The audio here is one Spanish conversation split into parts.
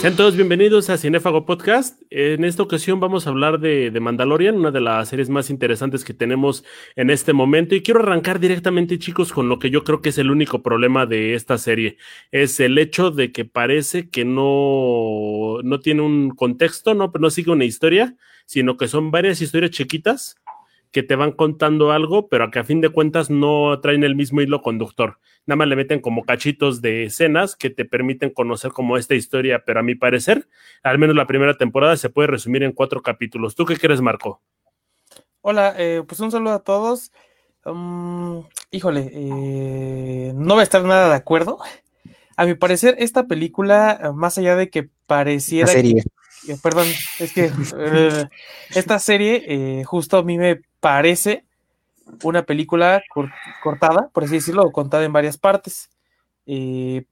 Sean todos bienvenidos a Cinefago Podcast. En esta ocasión vamos a hablar de, de, Mandalorian, una de las series más interesantes que tenemos en este momento. Y quiero arrancar directamente, chicos, con lo que yo creo que es el único problema de esta serie. Es el hecho de que parece que no, no tiene un contexto, no, no sigue una historia, sino que son varias historias chiquitas que te van contando algo, pero que a fin de cuentas no traen el mismo hilo conductor. Nada más le meten como cachitos de escenas que te permiten conocer como esta historia, pero a mi parecer, al menos la primera temporada se puede resumir en cuatro capítulos. ¿Tú qué crees, Marco? Hola, eh, pues un saludo a todos. Um, híjole, eh, no voy a estar nada de acuerdo. A mi parecer, esta película, más allá de que pareciera... serie. Que, perdón, es que eh, esta serie eh, justo a mí me parece una película cortada, por así decirlo, contada en varias partes. Eh,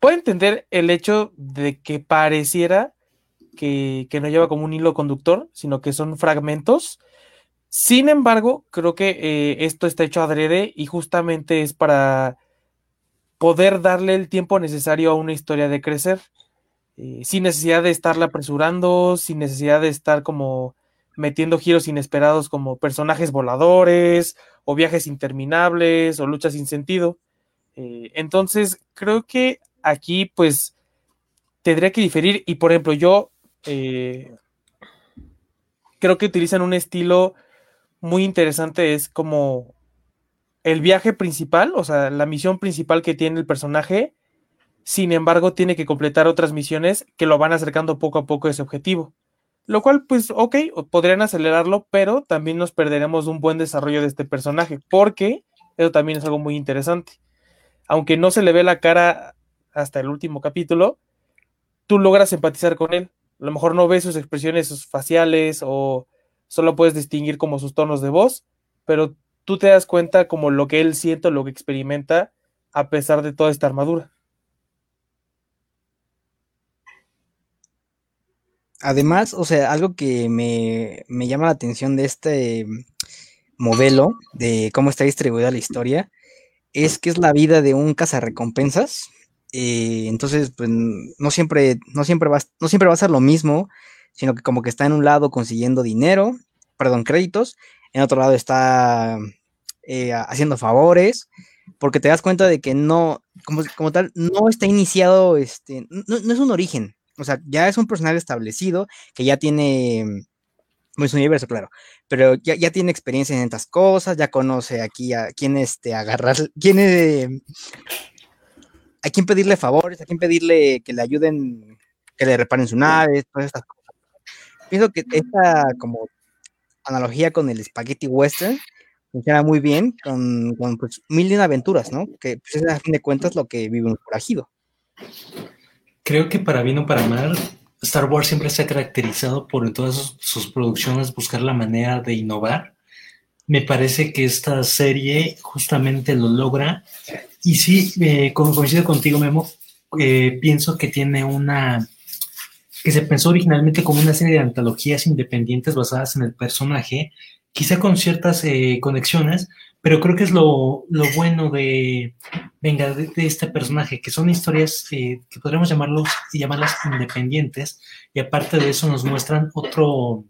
puedo entender el hecho de que pareciera que, que, no lleva como un hilo conductor, sino que son fragmentos. Sin embargo, creo que eh, esto está hecho adrede y justamente es para poder darle el tiempo necesario a una historia de crecer, eh, sin necesidad de estarla apresurando, sin necesidad de estar como metiendo giros inesperados como personajes voladores o viajes interminables o luchas sin sentido. Eh, entonces, creo que aquí pues tendría que diferir y por ejemplo yo eh, creo que utilizan un estilo muy interesante, es como el viaje principal, o sea, la misión principal que tiene el personaje, sin embargo tiene que completar otras misiones que lo van acercando poco a poco a ese objetivo. Lo cual, pues, ok, podrían acelerarlo, pero también nos perderemos un buen desarrollo de este personaje, porque eso también es algo muy interesante. Aunque no se le ve la cara hasta el último capítulo, tú logras empatizar con él. A lo mejor no ves sus expresiones faciales o solo puedes distinguir como sus tonos de voz, pero tú te das cuenta como lo que él siente, lo que experimenta a pesar de toda esta armadura. Además, o sea, algo que me, me, llama la atención de este modelo, de cómo está distribuida la historia, es que es la vida de un cazarrecompensas. Eh, entonces, pues no siempre, no, siempre va, no siempre va a ser lo mismo, sino que como que está en un lado consiguiendo dinero, perdón, créditos, en otro lado está eh, haciendo favores, porque te das cuenta de que no, como, como tal, no está iniciado, este, no, no es un origen, o sea, ya es un personaje establecido que ya tiene muy su universo, claro, pero ya, ya, tiene experiencia en estas cosas, ya conoce aquí a quién este, agarrar, quién eh, a quién pedirle favores, a quién pedirle que le ayuden, que le reparen su nave, todas estas cosas. Pienso que esta como analogía con el spaghetti western funciona muy bien con, pues, mil y una aventuras, ¿no? Que pues, es a fin de cuentas lo que vive un forajido creo que para bien o para mal, Star Wars siempre se ha caracterizado por en todas sus, producciones buscar la manera de innovar. Me parece que esta serie justamente lo logra. Y sí, eh, como coincido contigo, Memo, eh, pienso que tiene una que se pensó originalmente como una serie de antologías independientes basadas en el personaje, quizá con ciertas eh, conexiones, pero creo que es lo, lo bueno de, venga, de, este personaje, que son historias eh, que podríamos llamarlos, llamarlas independientes, y aparte de eso nos muestran otro,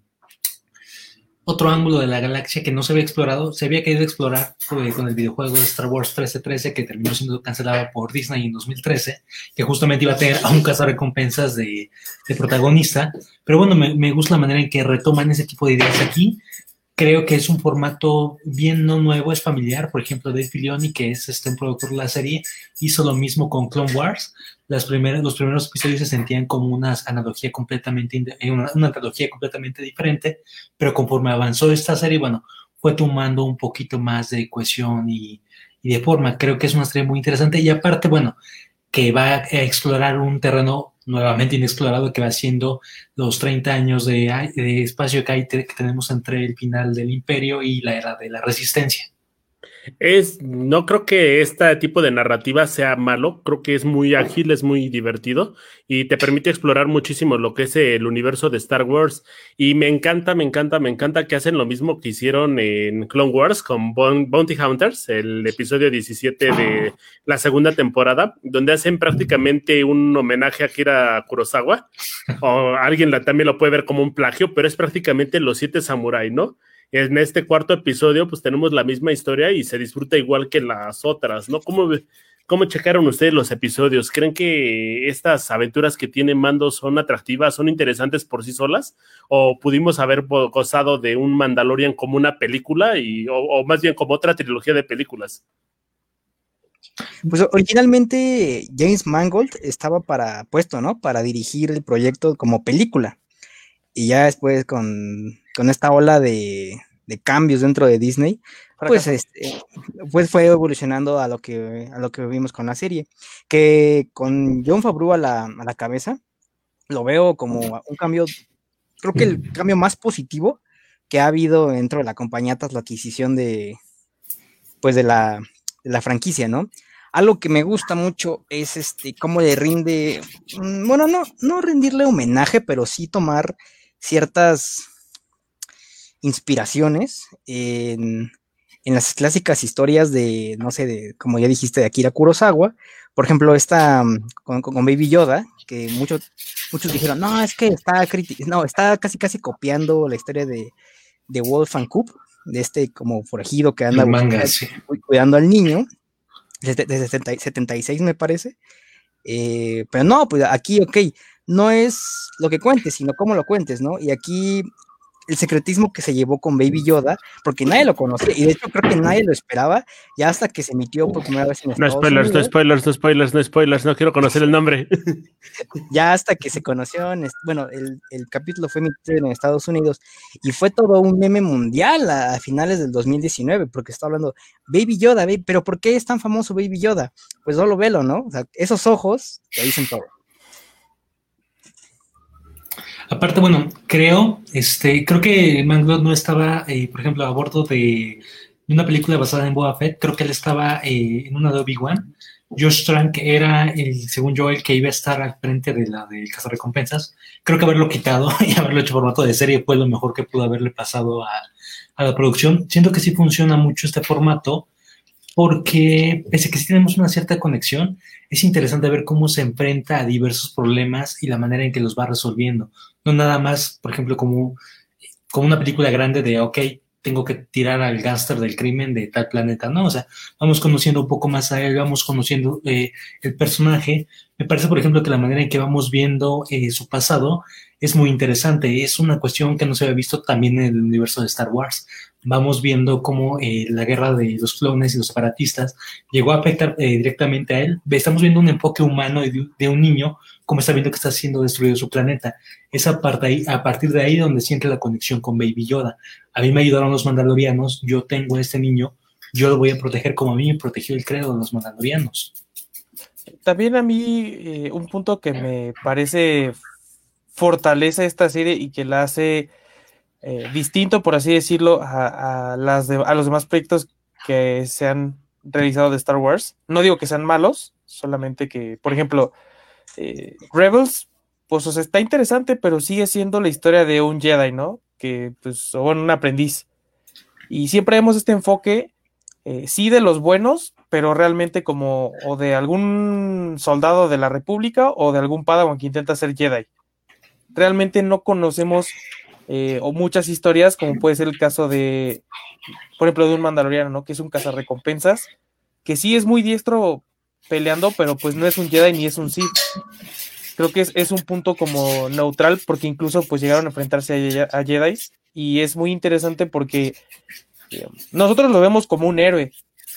otro ángulo de la galaxia que no se había explorado, se había querido explorar eh, con el videojuego de Star Wars 1313 que terminó siendo cancelado por Disney en 2013, que justamente iba a tener a un cazarrecompensas de, protagonista, pero bueno, me, gusta la manera en que retoman ese tipo de ideas aquí, creo que es un formato bien no nuevo, es familiar. Por ejemplo, Dave Filoni, que es este, un productor de la serie, hizo lo mismo con Clone Wars. Las primeras, los primeros episodios se sentían como una analogía completamente, eh, una, antología completamente diferente, pero conforme avanzó esta serie, bueno, fue tomando un poquito más de cohesión y, y de forma. Creo que es una serie muy interesante y aparte, bueno, que va a explorar un terreno nuevamente inexplorado que va siendo los 30 años de, espacio que, hay, que tenemos entre el final del imperio y la era de la resistencia. Es, no creo que este tipo de narrativa sea malo, creo que es muy ágil, es muy divertido y te permite explorar muchísimo lo que es el universo de Star Wars. Y me encanta, me encanta, me encanta que hacen lo mismo que hicieron en Clone Wars con Bounty Hunters, el episodio 17 de la segunda temporada, donde hacen prácticamente un homenaje a Kira Kurosawa, o alguien también lo puede ver como un plagio, pero es prácticamente los siete samurai, ¿no? En este cuarto episodio, pues tenemos la misma historia y se disfruta igual que las otras, ¿no? ¿Cómo, cómo checaron ustedes los episodios? ¿Creen que estas aventuras que tiene Mando son atractivas, son interesantes por sí solas? ¿O pudimos haber gozado de un Mandalorian como una película y, o, más bien como otra trilogía de películas? Pues originalmente James Mangold estaba para puesto, ¿no? Para dirigir el proyecto como película. Y ya después con con esta ola de, cambios dentro de Disney, pues, este, pues fue evolucionando a lo, que, a lo que vimos con la serie. Que con John Favreau a la, a la cabeza, lo veo como un cambio, creo que el cambio más positivo que ha habido dentro de la compañía tras la adquisición de, pues de la, de la franquicia, ¿no? Algo que me gusta mucho es este, cómo le rinde, mm, bueno, no, no rendirle homenaje, pero sí tomar ciertas inspiraciones en, las clásicas historias de, no sé, de, como ya dijiste, de Akira Kurosawa. Por ejemplo, esta mm, con, Baby Yoda, que muchos, muchos dijeron, no, es que está, no, está casi casi copiando la historia de, de Wolf and Coop, de este como forajido que anda cuidando al niño, desde, desde 76 me parece. Eh, pero no, pues aquí, ok, no es lo que cuentes, sino cómo lo cuentes, ¿no? Y aquí el secretismo que se llevó con Baby Yoda, porque nadie lo conocía, y de hecho creo que nadie lo esperaba, ya hasta que se emitió por primera vez en Estados No spoilers, no spoilers, no spoilers, no spoilers, no quiero conocer el nombre. ya hasta que se conoció, en, bueno, el, capítulo fue emitido en Estados Unidos, y fue todo un meme mundial a, finales del 2019, porque está hablando Baby Yoda, pero ¿por qué es tan famoso Baby Yoda? Pues solo velo, ¿no? O sea, esos ojos te dicen todo. Aparte, bueno, creo, este, creo que Manglot no estaba, eh, por ejemplo, a bordo de una película basada en Boba Fett. Creo que él estaba eh, en una de Obi-Wan. Josh Trank era, el, según yo, el que iba a estar al frente de la de Recompensas. Creo que haberlo quitado y haberlo hecho formato de serie fue lo mejor que pudo haberle pasado a, a la producción. Siento que sí funciona mucho este formato porque pese a que sí tenemos una cierta conexión, es interesante ver cómo se enfrenta a diversos problemas y la manera en que los va resolviendo. No nada más, por ejemplo, como, como una película grande de, ok, tengo que tirar al gángster del crimen de tal planeta, no, o sea, vamos conociendo un poco más a él, vamos conociendo eh, el personaje. Me parece, por ejemplo, que la manera en que vamos viendo eh, su pasado es muy interesante, es una cuestión que no se había visto también en el universo de Star Wars. Vamos viendo cómo eh, la guerra de los clones y los separatistas llegó a afectar directamente a él. Estamos viendo un enfoque humano de un niño cómo está viendo que está siendo destruido su planeta. Es a, a partir de ahí donde siente la conexión con Baby Yoda. A mí me ayudaron los mandalorianos, yo tengo a este niño, yo lo voy a proteger como a mí me protegió el credo de los mandalorianos. También a mí eh, un punto que me parece fortalece esta serie y que la hace eh, distinto, por así decirlo, a, las a los demás proyectos que se han realizado de Star Wars. No digo que sean malos, solamente que, por ejemplo, eh, Rebels, pues está interesante, pero sigue siendo la historia de un Jedi, ¿no? Que, pues, o bueno, un aprendiz. Y siempre vemos este enfoque, eh, sí, de los buenos, pero realmente como o de algún soldado de la República o de algún Padawan que intenta ser Jedi. Realmente no conocemos eh, o muchas historias, como puede ser el caso de, por ejemplo, de un Mandaloriano, ¿no? Que es un cazarrecompensas, que sí es muy diestro peleando, pero pues no es un Jedi ni es un Sith. Creo que es, un punto como neutral porque incluso pues llegaron a enfrentarse a, a Jedi y es muy interesante porque eh, nosotros lo vemos como un héroe,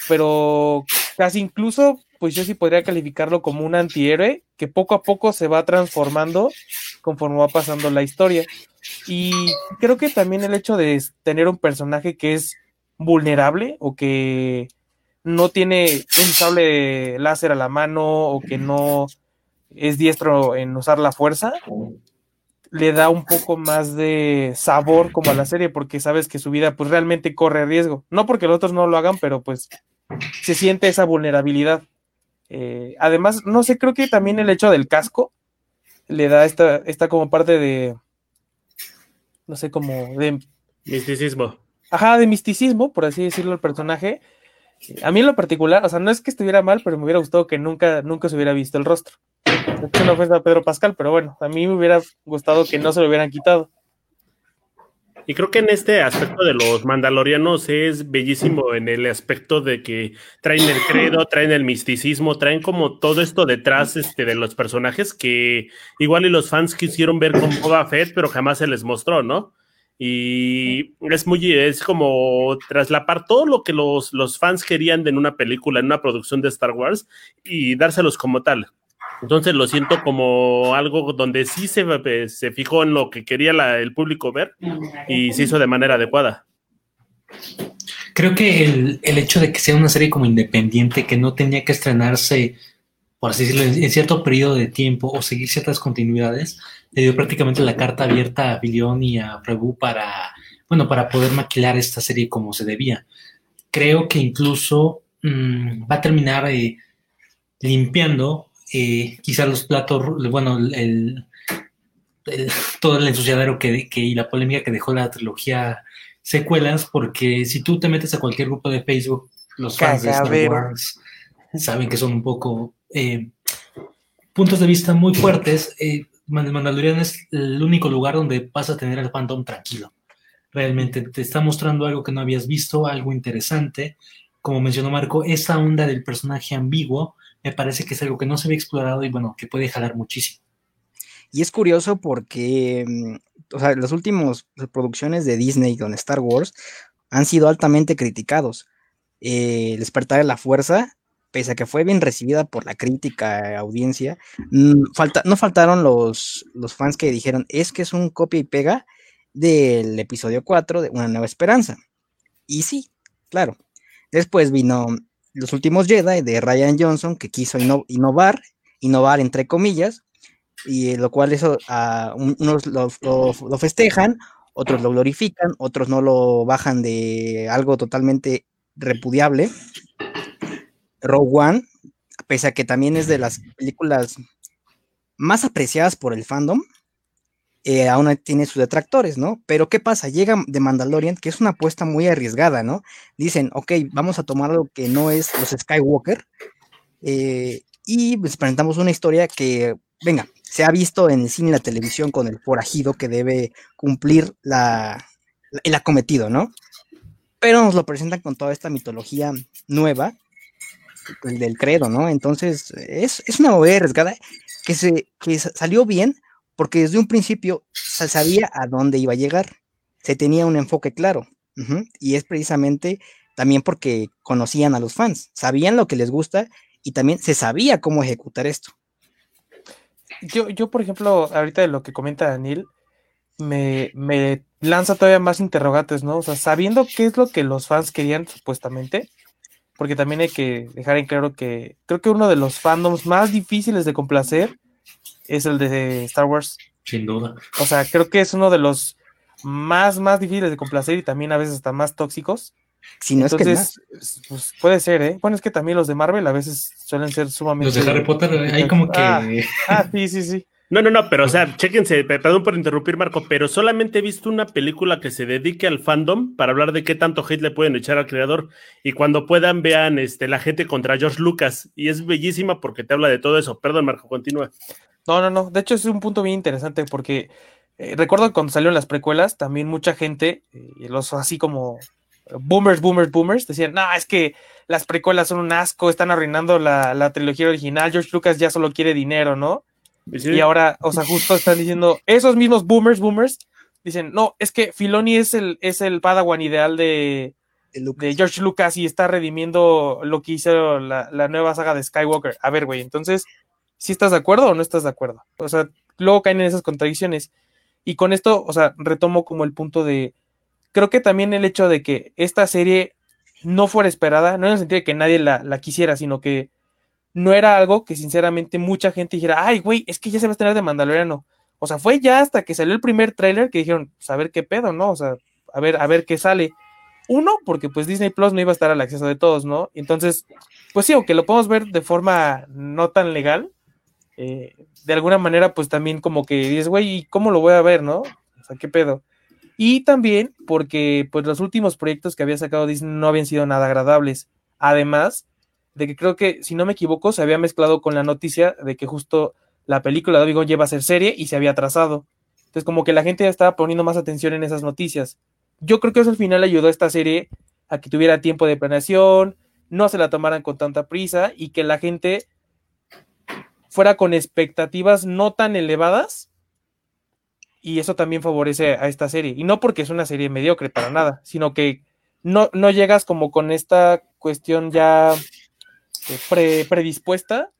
pero casi incluso pues yo sí podría calificarlo como un antihéroe que poco a poco se va transformando conforme va pasando la historia. Y creo que también el hecho de tener un personaje que es vulnerable o que no tiene un sable láser a la mano o que no es diestro en usar la fuerza, le da un poco más de sabor como a la serie, porque sabes que su vida pues realmente corre riesgo. No porque los otros no lo hagan, pero pues se siente esa vulnerabilidad. Eh, además, no sé, creo que también el hecho del casco le da esta, esta como parte de, no sé, como de... Misticismo. Ajá, de misticismo, por así decirlo, el personaje. A mí en lo particular, o sea, no es que estuviera mal, pero me hubiera gustado que nunca, nunca se hubiera visto el rostro. Es una ofensa a Pedro Pascal, pero bueno, a mí me hubiera gustado que no se lo hubieran quitado. Y creo que en este aspecto de los mandalorianos es bellísimo en el aspecto de que traen el credo, traen el misticismo, traen como todo esto detrás este, de los personajes que igual y los fans quisieron ver con Boba Fett, pero jamás se les mostró, ¿no? Y es muy, es como traslapar todo lo que los, los fans querían en una película, en una producción de Star Wars y dárselos como tal. Entonces lo siento como algo donde sí se, eh, se fijó en lo que quería el público ver y se hizo de manera adecuada. Creo que el, el, hecho de que sea una serie como independiente, que no tenía que estrenarse, por así decirlo, en, en cierto periodo de tiempo o seguir ciertas continuidades, le dio prácticamente la carta abierta a Billion y a Prebu para, bueno, para poder maquilar esta serie como se debía. Creo que incluso mmm, va a terminar eh, limpiando eh, quizá los platos, bueno, el, el, todo el ensuciadero que, que, y la polémica que dejó la trilogía secuelas, porque si tú te metes a cualquier grupo de Facebook, los fans de Star Wars saben que son un poco eh, puntos de vista muy fuertes. Eh, Mandalorian es el único lugar donde vas a tener al fandom tranquilo. Realmente te está mostrando algo que no habías visto, algo interesante. Como mencionó Marco, esa onda del personaje ambiguo me parece que es algo que no se había explorado y bueno, que puede jalar muchísimo. Y es curioso porque, o sea, las últimas producciones de Disney con Star Wars han sido altamente criticados. Eh, el despertar de la fuerza, pese a que fue bien recibida por la crítica, audiencia, falta, no faltaron los, los fans que dijeron, es que es un copia y pega del episodio 4 de Una Nueva Esperanza. Y sí, claro. Después vino los últimos Jedi de Ryan Johnson, que quiso inno innovar, innovar entre comillas, y lo cual eso uh, unos lo, lo, lo, festejan, otros lo glorifican, otros no lo bajan de algo totalmente repudiable. Rogue One, pese a que también es de las películas más apreciadas por el fandom, eh, aún tiene sus detractores, ¿no? Pero ¿qué pasa? Llega de Mandalorian, que es una apuesta muy arriesgada, ¿no? Dicen, ok, vamos a tomar algo que no es los Skywalker eh, y les presentamos una historia que, venga, se ha visto en el cine y la televisión con el forajido que debe cumplir la, el acometido, ¿no? Pero nos lo presentan con toda esta mitología nueva, del credo, ¿no? Entonces, es, es una movida arriesgada que, se, que salió bien, porque desde un principio se sabía a dónde iba a llegar, se tenía un enfoque claro, y es precisamente también porque conocían a los fans, sabían lo que les gusta y también se sabía cómo ejecutar esto. Yo, yo por ejemplo, ahorita de lo que comenta Daniel, me, me lanza todavía más interrogantes, ¿no? O sea, sabiendo qué es lo que los fans querían supuestamente, porque también hay que dejar en claro que creo que uno de los fandoms más difíciles de complacer es el de Star Wars. Sin duda. O sea, creo que es uno de los más, más difíciles de complacer y también a veces hasta más tóxicos. Si no Entonces, es que pues, puede ser, ¿eh? Bueno, es que también los de Marvel a veces suelen ser sumamente. Los de Harry Potter, hay como que. Ah, ah, sí, sí, sí. No, no, no, pero o sea, chéquense, perdón por interrumpir, Marco, pero solamente he visto una película que se dedique al fandom para hablar de qué tanto hate le pueden echar al creador. Y cuando puedan, vean este, la gente contra George Lucas. Y es bellísima porque te habla de todo eso. Perdón, Marco, continúa. No, no, no. De hecho, es un punto bien interesante porque eh, recuerdo que cuando salieron las precuelas, también mucha gente, eh, los así como boomers, boomers, boomers, decían, no, es que las precuelas son un asco, están arruinando la, la trilogía original, George Lucas ya solo quiere dinero, ¿no? Sí. Y ahora, o sea, justo están diciendo, esos mismos boomers, boomers, dicen, no, es que Filoni es el, es el Padawan ideal de, de George Lucas y está redimiendo lo que hizo la, la nueva saga de Skywalker. A ver, güey, entonces, ¿sí estás de acuerdo o no estás de acuerdo? O sea, luego caen en esas contradicciones. Y con esto, o sea, retomo como el punto de, creo que también el hecho de que esta serie no fuera esperada, no en el sentido de que nadie la, la quisiera, sino que no era algo que sinceramente mucha gente dijera, ay, güey, es que ya se va a tener de Mandaloriano. O sea, fue ya hasta que salió el primer tráiler que dijeron, pues, a ver qué pedo, ¿no? O sea, a ver, a ver qué sale. Uno, porque pues Disney Plus no iba a estar al acceso de todos, ¿no? Entonces, pues sí, aunque lo podemos ver de forma no tan legal, eh, de alguna manera, pues también como que dices, güey, ¿cómo lo voy a ver, no? O sea, ¿qué pedo? Y también porque pues los últimos proyectos que había sacado Disney no habían sido nada agradables. Además de que creo que, si no me equivoco, se había mezclado con la noticia de que justo la película de Obi-Wan lleva a ser serie y se había atrasado. Entonces como que la gente ya estaba poniendo más atención en esas noticias. Yo creo que eso al final ayudó a esta serie a que tuviera tiempo de planeación, no se la tomaran con tanta prisa y que la gente fuera con expectativas no tan elevadas y eso también favorece a esta serie. Y no porque es una serie mediocre para nada, sino que no, no llegas como con esta cuestión ya eh, predispuesta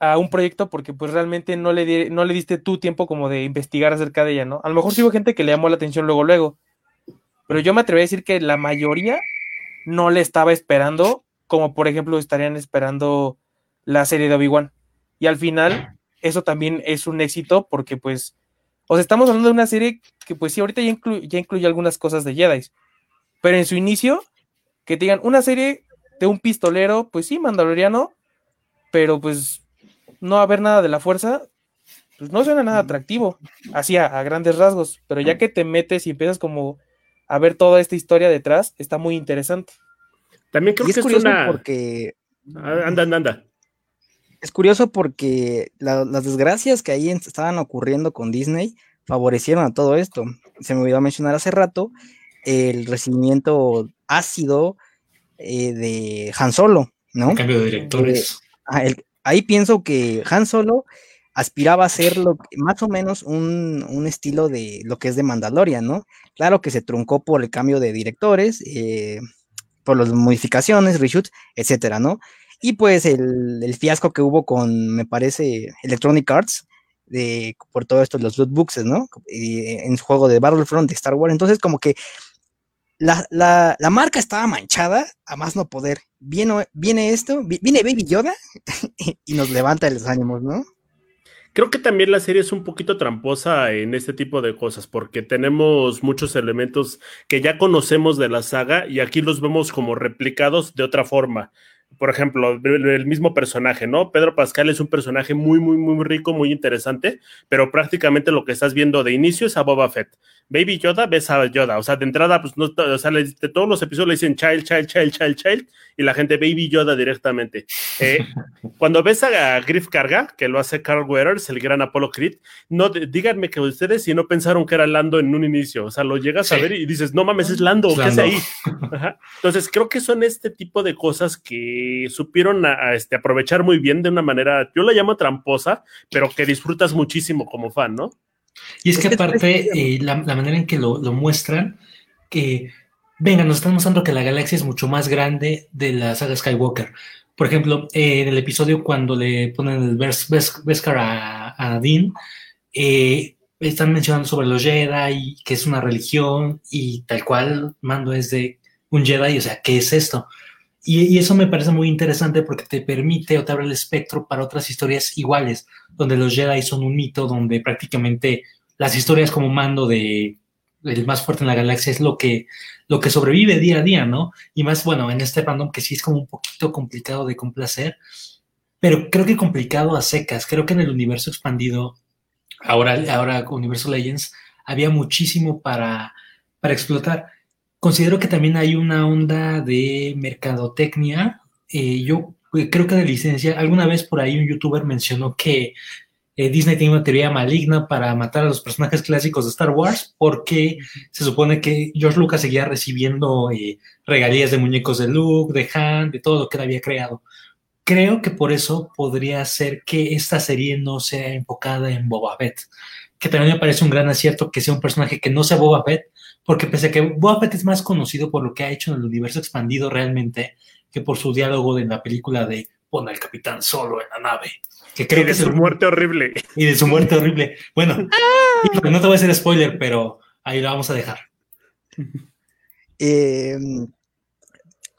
a un proyecto porque pues realmente no le, no le diste tu tiempo como de investigar acerca de ella, ¿no? A lo mejor sí hubo gente que le llamó la atención luego, luego, pero yo me atrevo a decir que la mayoría no le estaba esperando, como por ejemplo estarían esperando la serie de Obi-Wan. Y al final, eso también es un éxito porque pues, o sea, estamos hablando de una serie que pues sí, ahorita ya, ya incluye algunas cosas de Jedi, pero en su inicio, que te digan una serie de un pistolero, pues sí, mandaloriano, pero pues no haber nada de la fuerza, pues no suena nada atractivo, así a, grandes rasgos, pero ya que te metes y empiezas como a ver toda esta historia detrás, está muy interesante. También creo que es una... porque... Anda, anda, anda. Es curioso porque las desgracias que ahí estaban ocurriendo con Disney favorecieron a todo esto. Se me olvidó mencionar hace rato el recibimiento ácido eh, de Han Solo, ¿no? El cambio de directores. Eh, ahí pienso que Han Solo aspiraba a ser lo, más o menos un, estilo de lo que es de Mandalorian, ¿no? Claro que se truncó por el cambio de directores, eh, por las modificaciones, reshoots, etcétera, ¿no? Y pues el, fiasco que hubo con, me parece, Electronic Arts, de, por todo esto, los loot books, ¿no? en su juego de Battlefront de Star Wars. Entonces, como que la, marca estaba manchada a más no poder. Viene, viene esto, viene Baby Yoda y nos levanta los ánimos, ¿no? Creo que también la serie es un poquito tramposa en este tipo de cosas, porque tenemos muchos elementos que ya conocemos de la saga y aquí los vemos como replicados de otra forma por ejemplo, el mismo personaje, ¿no? Pedro Pascal es un personaje muy, muy, muy rico, muy interesante, pero prácticamente lo que estás viendo de inicio es a Boba Fett. Baby Yoda, ves a Yoda, o sea, de entrada, pues no, o sea, de todos los episodios le dicen child, child, child, child, child, y la gente Baby Yoda directamente. Eh, cuando ves a, Griff Carga, que lo hace Carl Weathers, el gran Apollo Creed, no, díganme que ustedes si no pensaron que era Lando en un inicio, o sea, lo llegas a ver y dices, no mames, es Lando, ¿qué hace ahí? Entonces, creo que son este tipo de cosas que supieron este, aprovechar muy bien de una manera, yo la llamo tramposa, pero que disfrutas muchísimo como fan, ¿no? Y es que aparte, eh, la, manera en que lo, muestran, que, venga, nos están mostrando que la galaxia es mucho más grande de la saga Skywalker. Por ejemplo, eh, en el episodio cuando le ponen el Beskar a, a, Dean, eh, están mencionando sobre los Jedi, que es una religión, y tal cual, Mando es de un Jedi, o sea, ¿qué es esto? Y, eso me parece muy interesante porque te permite o te abre el espectro para otras historias iguales, donde los Jedi son un mito, donde prácticamente las historias como mando de el más fuerte en la galaxia es lo que, lo que sobrevive día a día, ¿no? Y más, bueno, en este fandom que sí es como un poquito complicado de complacer, pero creo que complicado a secas. Creo que en el universo expandido, ahora, ahora Universo Legends, había muchísimo para, para explotar. Considero que también hay una onda de mercadotecnia. Eh, yo eh, creo que de licencia, alguna vez por ahí un youtuber mencionó que eh, Disney tiene una teoría maligna para matar a los personajes clásicos de Star Wars porque se supone que George Lucas seguía recibiendo regalías de muñecos de Luke, de Han, de todo lo que él había creado. Creo que por eso podría ser que esta serie no sea enfocada en Boba Fett, que también me parece un gran acierto que sea un personaje que no sea Boba Fett, porque pese a que Boba Fett es más conocido por lo que ha hecho en el universo expandido realmente que por su diálogo en la película de Pon al capitán solo en la nave. Que creo y de que su muerte horrible. Y de su muerte horrible. Bueno, no te voy a hacer spoiler, pero ahí lo vamos a dejar. Eh,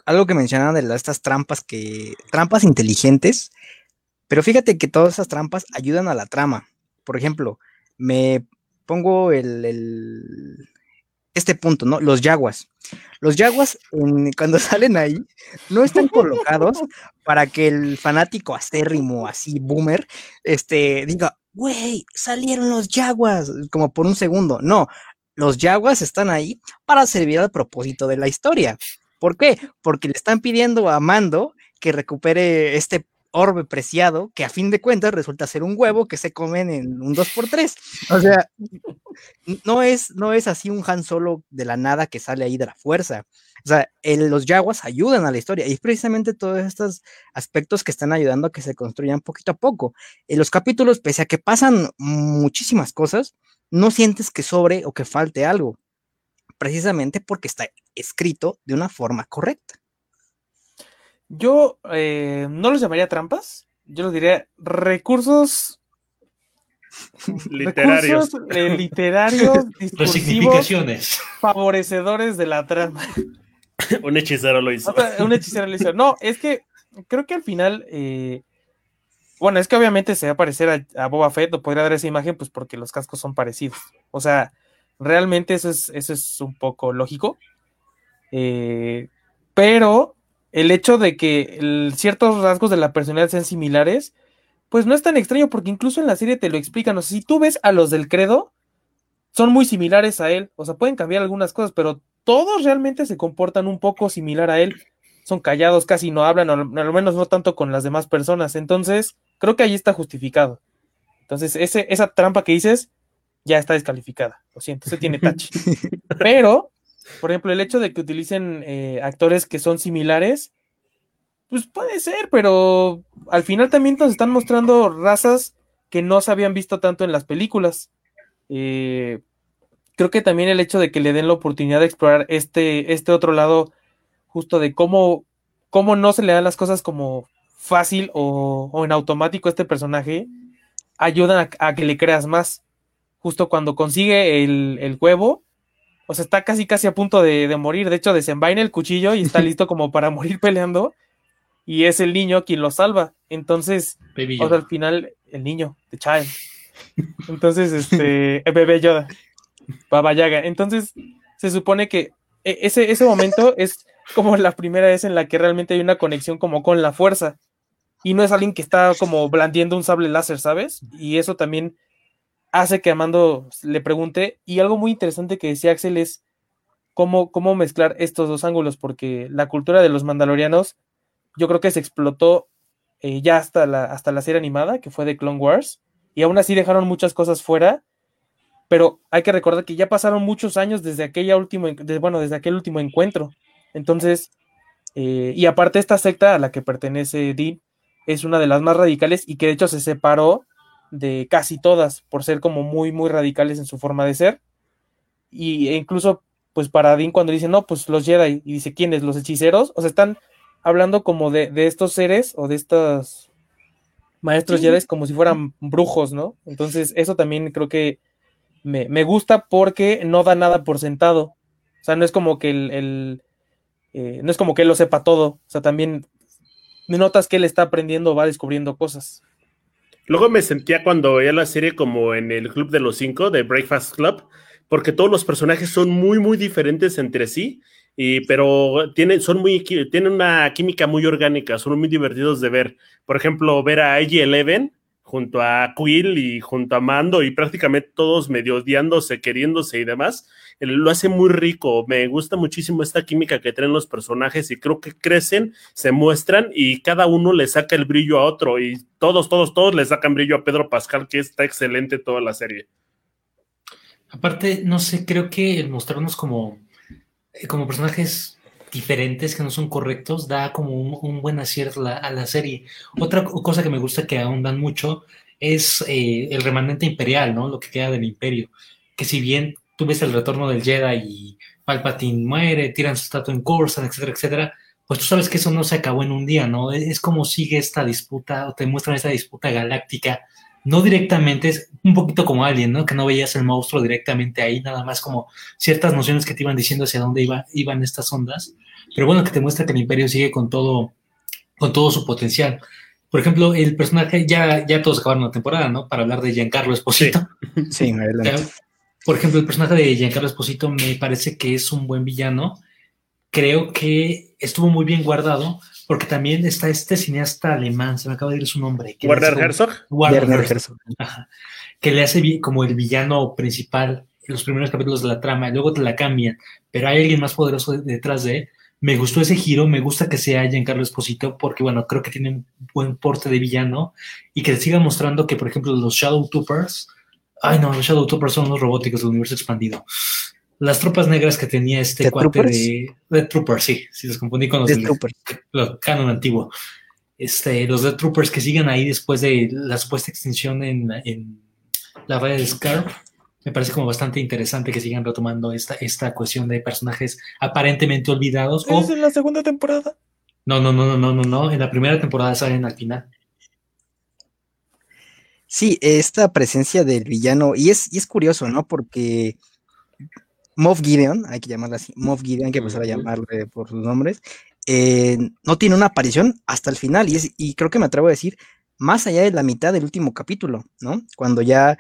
algo que mencionaban de estas trampas que. trampas inteligentes. Pero fíjate que todas esas trampas ayudan a la trama. Por ejemplo, me pongo el, este punto, ¿no? Los yaguas. Los yaguas, cuando salen ahí, no están colocados para que el fanático acérrimo, así, boomer, este, diga, güey, salieron los yaguas, como por un segundo. No, los yaguas están ahí para servir al propósito de la historia. ¿Por qué? Porque le están pidiendo a Mando que recupere este orbe preciado, que a fin de cuentas resulta ser un huevo que se comen en un 2x3. O sea, no es, no es así un Han Solo de la nada que sale ahí de la fuerza. O sea, los Yaguas ayudan a la historia y es precisamente todos estos aspectos que están ayudando a que se construyan poquito a poco. En los capítulos, pese a que pasan muchísimas cosas, no sientes que sobre o que falte algo, precisamente porque está escrito de una forma correcta. Yo eh, no los llamaría trampas, yo los diría recursos literarios, recursos, eh, literarios significaciones favorecedores de la trama. un hechicero lo hizo. un hechicero lo hizo. No, es que creo que al final, eh, bueno, es que obviamente se va a parecer a, Boba Fett, o podría dar esa imagen, pues porque los cascos son parecidos. O sea, realmente eso es, eso es un poco lógico. pero el hecho de que ciertos rasgos de la personalidad sean similares, pues no es tan extraño porque incluso en la serie te lo explican. O sea, si tú ves a los del credo, son muy similares a él. O sea, pueden cambiar algunas cosas, pero todos realmente se comportan un poco similar a él. Son callados, casi no hablan, o al menos no tanto con las demás personas. Entonces, creo que ahí está justificado. Entonces, ese, esa trampa que dices ya está descalificada. Lo siento, se tiene touch. Pero por ejemplo, el hecho de que utilicen eh, actores que son similares, pues puede ser, pero al final también nos están mostrando razas que no se habían visto tanto en las películas. Eh, creo que también el hecho de que le den la oportunidad de explorar este, este otro lado, justo de cómo, cómo no se le dan las cosas como fácil o, en automático a este personaje, ayudan a, que le creas más. Justo cuando consigue el, el huevo, o sea, está casi casi a punto de, morir. De hecho, desenvaina el cuchillo y está listo como para morir peleando. Y es el niño quien lo salva. Entonces, o sea, al final, el niño, de Child. Entonces, este, bebé Yoda, Baba Yaga. Entonces, se supone que e, ese, ese momento es como la primera vez en la que realmente hay una conexión como con la fuerza. Y no es alguien que está como blandiendo un sable láser, ¿sabes? Y eso también hace que Amando le pregunte. Y algo muy interesante que decía Axel es cómo, cómo mezclar estos dos ángulos, porque la cultura de los mandalorianos yo creo que se explotó eh, ya hasta la, hasta la serie animada, que fue de Clone Wars, y aún así dejaron muchas cosas fuera, pero hay que recordar que ya pasaron muchos años desde aquella último, bueno, desde aquel último encuentro. Entonces, eh, y aparte esta secta a la que pertenece Dean es una de las más radicales y que de hecho se separó de casi todas por ser como muy, muy radicales en su forma de ser. Y e incluso, pues para Dean cuando dice, no, pues los Jedi, y dice, ¿quiénes? Los hechiceros, o sea, están hablando como de, estos seres o de estos maestros Jedi como si fueran brujos, ¿no? Entonces, eso también creo que me, gusta porque no da nada por sentado. O sea, no es como que el, eh, no es como que él lo sepa todo. O sea, también notas que él está aprendiendo, va descubriendo cosas. Luego me sentía cuando veía la serie como en el Club de los Cinco, de Breakfast Club, porque todos los personajes son muy, muy diferentes entre sí, y, pero tienen, son muy, tienen una química muy orgánica, son muy divertidos de ver. Por ejemplo, ver a IG Eleven junto a Quill y junto a Mando y prácticamente todos medio odiándose, queriéndose y demás, lo hace muy rico. Me gusta muchísimo esta química que traen los personajes y creo que crecen, se muestran y cada uno le saca el brillo a otro y todos, todos, todos le sacan brillo a Pedro Pascal, que está excelente toda la serie. Aparte, no sé, creo que mostrarnos como, eh, como personajes diferentes que no son correctos da como un, buen acierto a la serie. Otra cosa que me gusta que ahondan mucho es eh, el remanente imperial, ¿no? Lo que queda del imperio. Que si bien tú ves el retorno del Jedi y Palpatine muere, tiran su estatua en Coruscant, etcétera, etcétera, pues tú sabes que eso no se acabó en un día, ¿no? Es como sigue esta disputa, o te muestran esta disputa galáctica, no directamente, es un poquito como Alien, ¿no? Que no veías el monstruo directamente ahí, nada más como ciertas nociones que te iban diciendo hacia dónde iba, iban estas ondas, pero bueno, que te muestra que el Imperio sigue con todo, con todo su potencial. Por ejemplo, el personaje, ya, ya todos acabaron la temporada, ¿no? Para hablar de Giancarlo Esposito. Sí, adelante. Por ejemplo, el personaje de Giancarlo Esposito me parece que es un buen villano. Creo que estuvo muy bien guardado, porque también está este cineasta alemán, se me acaba de ir su nombre. que hace como- Herzog. Werner Werner Herzog, ajá, que le hace como el villano principal en los primeros capítulos de la trama, y luego te la cambian, pero hay alguien más poderoso de- detrás de él. Me gustó ese giro, me gusta que sea Giancarlo Esposito, porque bueno, creo que tiene un buen porte de villano y que siga mostrando que, por ejemplo, los Shadow Troopers, ay no, los Shadow Troopers son los robóticos del universo expandido. Las tropas negras que tenía este ¿The cuate Troopers? de, de Troopers, sí, si los confundí con los The del- Troopers. los canon antiguo. Este, los Death Troopers que siguen ahí después de la supuesta extinción en, en la raya de Scarp. Me parece como bastante interesante que sigan retomando esta, esta cuestión de personajes aparentemente olvidados. o- Es en la segunda temporada. no, no, no, no, no, no, no. En la primera temporada salen al final. Sí, esta presencia del villano, y es, y es curioso, ¿no? Porque Moff Gideon, hay que llamarla así, Moff Gideon, hay que empezar a llamarle por sus nombres, eh, no tiene una aparición hasta el final, y, es, y creo que me atrevo a decir, más allá de la mitad del último capítulo, ¿no? Cuando ya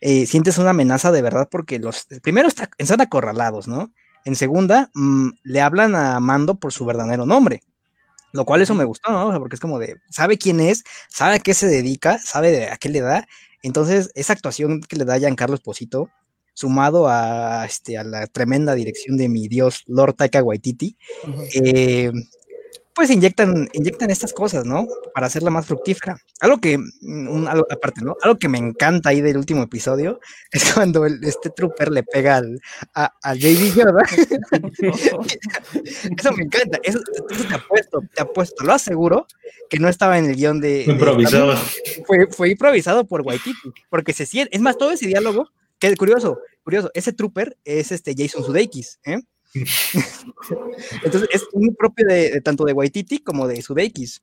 eh, sientes una amenaza de verdad, porque los, primero está- están acorralados, ¿no? En segunda, mm, le hablan a Mando por su verdadero nombre. Lo cual eso me gustó, ¿no? O sea, porque es como de, sabe quién es, sabe a qué se dedica, sabe de a qué le da. Entonces, esa actuación que le da Giancarlo Esposito, sumado a, este, a la tremenda dirección de mi dios Lord Taika Waititi, eh, pues inyectan, inyectan estas cosas, ¿no? Para hacerla más fructífera. Algo que, un- algo aparte, ¿no? Algo que me encanta ahí del último episodio es cuando el- este trooper le pega al, a, a JD Yoda. Eso me encanta. Eso, eso te apuesto, te apuesto, lo aseguro que no estaba en el guion de. de- Improvisado. fue, fue improvisado por Waititi, porque se siente, es más, todo ese diálogo, es curioso, curioso, ese trooper es este Jason Sudeikis, ¿eh? Entonces es muy propio de, de tanto de Waititi como de Sudeikis.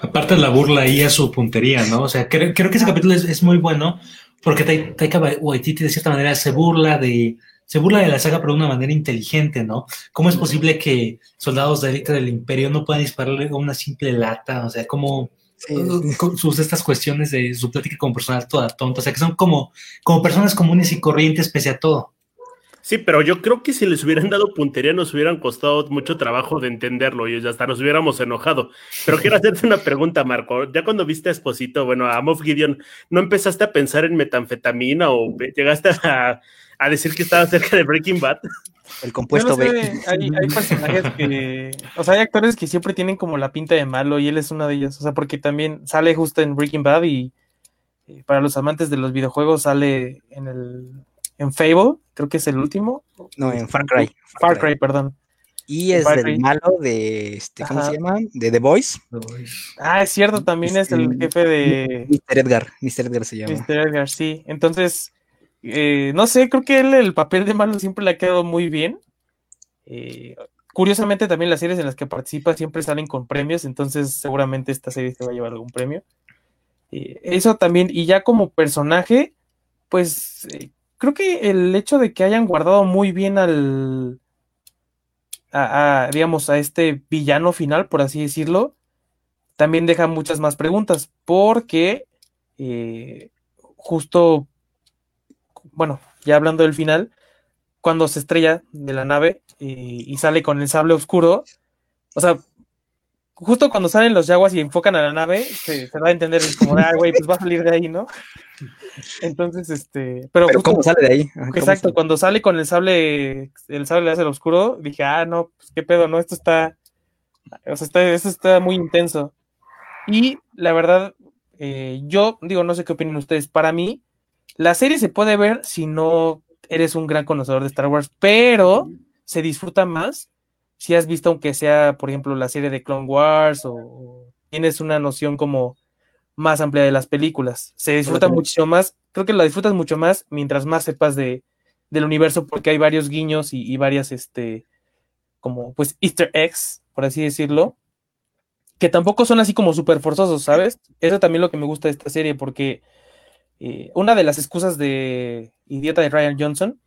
Aparte la burla ahí a su puntería, ¿no? O sea, creo, creo que ese capítulo es, es muy bueno porque Tai- Taika Waititi de cierta manera se burla de se burla de la saga pero de una manera inteligente, ¿no? ¿Cómo es posible que soldados de élite del imperio no puedan dispararle a una simple lata? O sea, como Sí, con sus estas cuestiones de su plática como personal toda tonta, o sea, que son como, como personas comunes y corrientes pese a todo. Sí, pero yo creo que si les hubieran dado puntería nos hubieran costado mucho trabajo de entenderlo y hasta nos hubiéramos enojado. Pero quiero hacerte una pregunta, Marco. Ya cuando viste a Esposito, bueno, a Moff Gideon, ¿no empezaste a pensar en metanfetamina o llegaste a, a decir que estaba cerca de Breaking Bad? el compuesto no sé, B. hay, hay personajes que, o sea, hay actores que siempre tienen como la pinta de malo y él es uno de ellos, o sea, porque también sale justo en Breaking Bad y eh, para los amantes de los videojuegos sale en el en Fable, creo que es el último, No, en Far Cry. Far Cry, perdón. Y es Cry. malo de, este, ¿cómo Ajá. se llama? De The Voice. Ah, es cierto, también es el Sí. jefe de Mr. Edgar. Mr. Edgar se llama. Mr. Edgar, sí. Entonces, eh, no sé, creo que él el papel de malo siempre le ha quedado muy bien. Eh, curiosamente, también las series en las que participa siempre salen con premios, entonces seguramente esta serie se va a llevar algún premio. Eh, eso también, y ya como personaje, pues creo que el hecho de que hayan guardado muy bien al, a, a, digamos, a este villano final, por así decirlo, también deja muchas más preguntas, porque eh, justo, bueno, ya hablando del final, cuando se estrella de la nave y sale con el sable oscuro, o sea, justo cuando salen los yaguas y enfocan a la nave, se, se da a entender es como, ah, güey, pues va a salir de ahí, ¿no? Entonces, este, pero, Pero justo- ¿cómo sale de ahí? Ajá, ¿cómo Exacto, sale? cuando sale con el sable, el sable láser oscuro, dije, ah, no, pues qué pedo, no, esto está, o sea, está, esto está muy intenso. Y la verdad, eh, yo digo, no sé qué opinan ustedes, para mí, la serie se puede ver si no eres un gran conocedor de Star Wars, pero se disfruta más si has visto, aunque sea, por ejemplo, la serie de Clone Wars o, o tienes una noción como más amplia de las películas. Se disfruta Ujú. muchísimo más, creo que la disfrutas mucho más mientras más sepas de, del universo, porque hay varios guiños y, y varias, este, como, pues, easter eggs, por así decirlo, que tampoco son así como súper forzosos, ¿sabes? Eso también lo que me gusta de esta serie, porque eh, una de las excusas de idiota de Ryan Johnson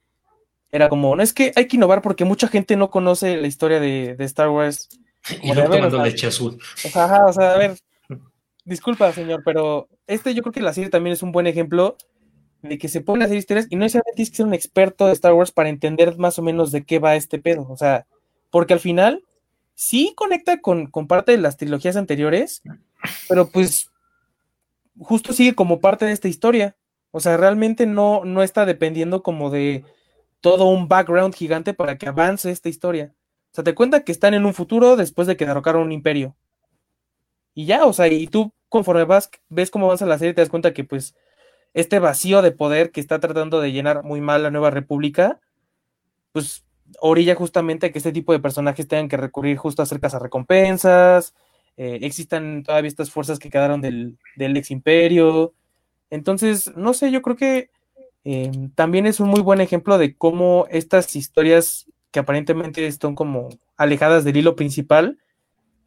era como, no es que hay que innovar porque mucha gente no conoce la historia de, de Star Wars. Y a ver, tomando leche azul. o sea, ajá, o sea, a ver, disculpa, señor, pero este yo creo que la serie también es un buen ejemplo de que se pueden hacer historias y no necesariamente tienes que ser un experto de Star Wars para entender más o menos de qué va este pedo. O sea, porque al final sí conecta con, con parte de las trilogías anteriores, pero pues justo sigue como parte de esta historia. O sea, realmente no, no está dependiendo como de todo un background gigante para que avance esta historia. O sea, te cuenta que están en un futuro después de que derrocaron un imperio. Y ya, o sea, y tú conforme vas, ves cómo avanza la serie, te das cuenta que pues este vacío de poder que está tratando de llenar muy mal la nueva república, pues orilla justamente a que este tipo de personajes tengan que recurrir justo a hacer cazarrecompensas, eh, existan todavía estas fuerzas que quedaron del, ex imperio. Entonces, no sé, yo creo que eh, también es un muy buen ejemplo de cómo estas historias que aparentemente están como alejadas del hilo principal,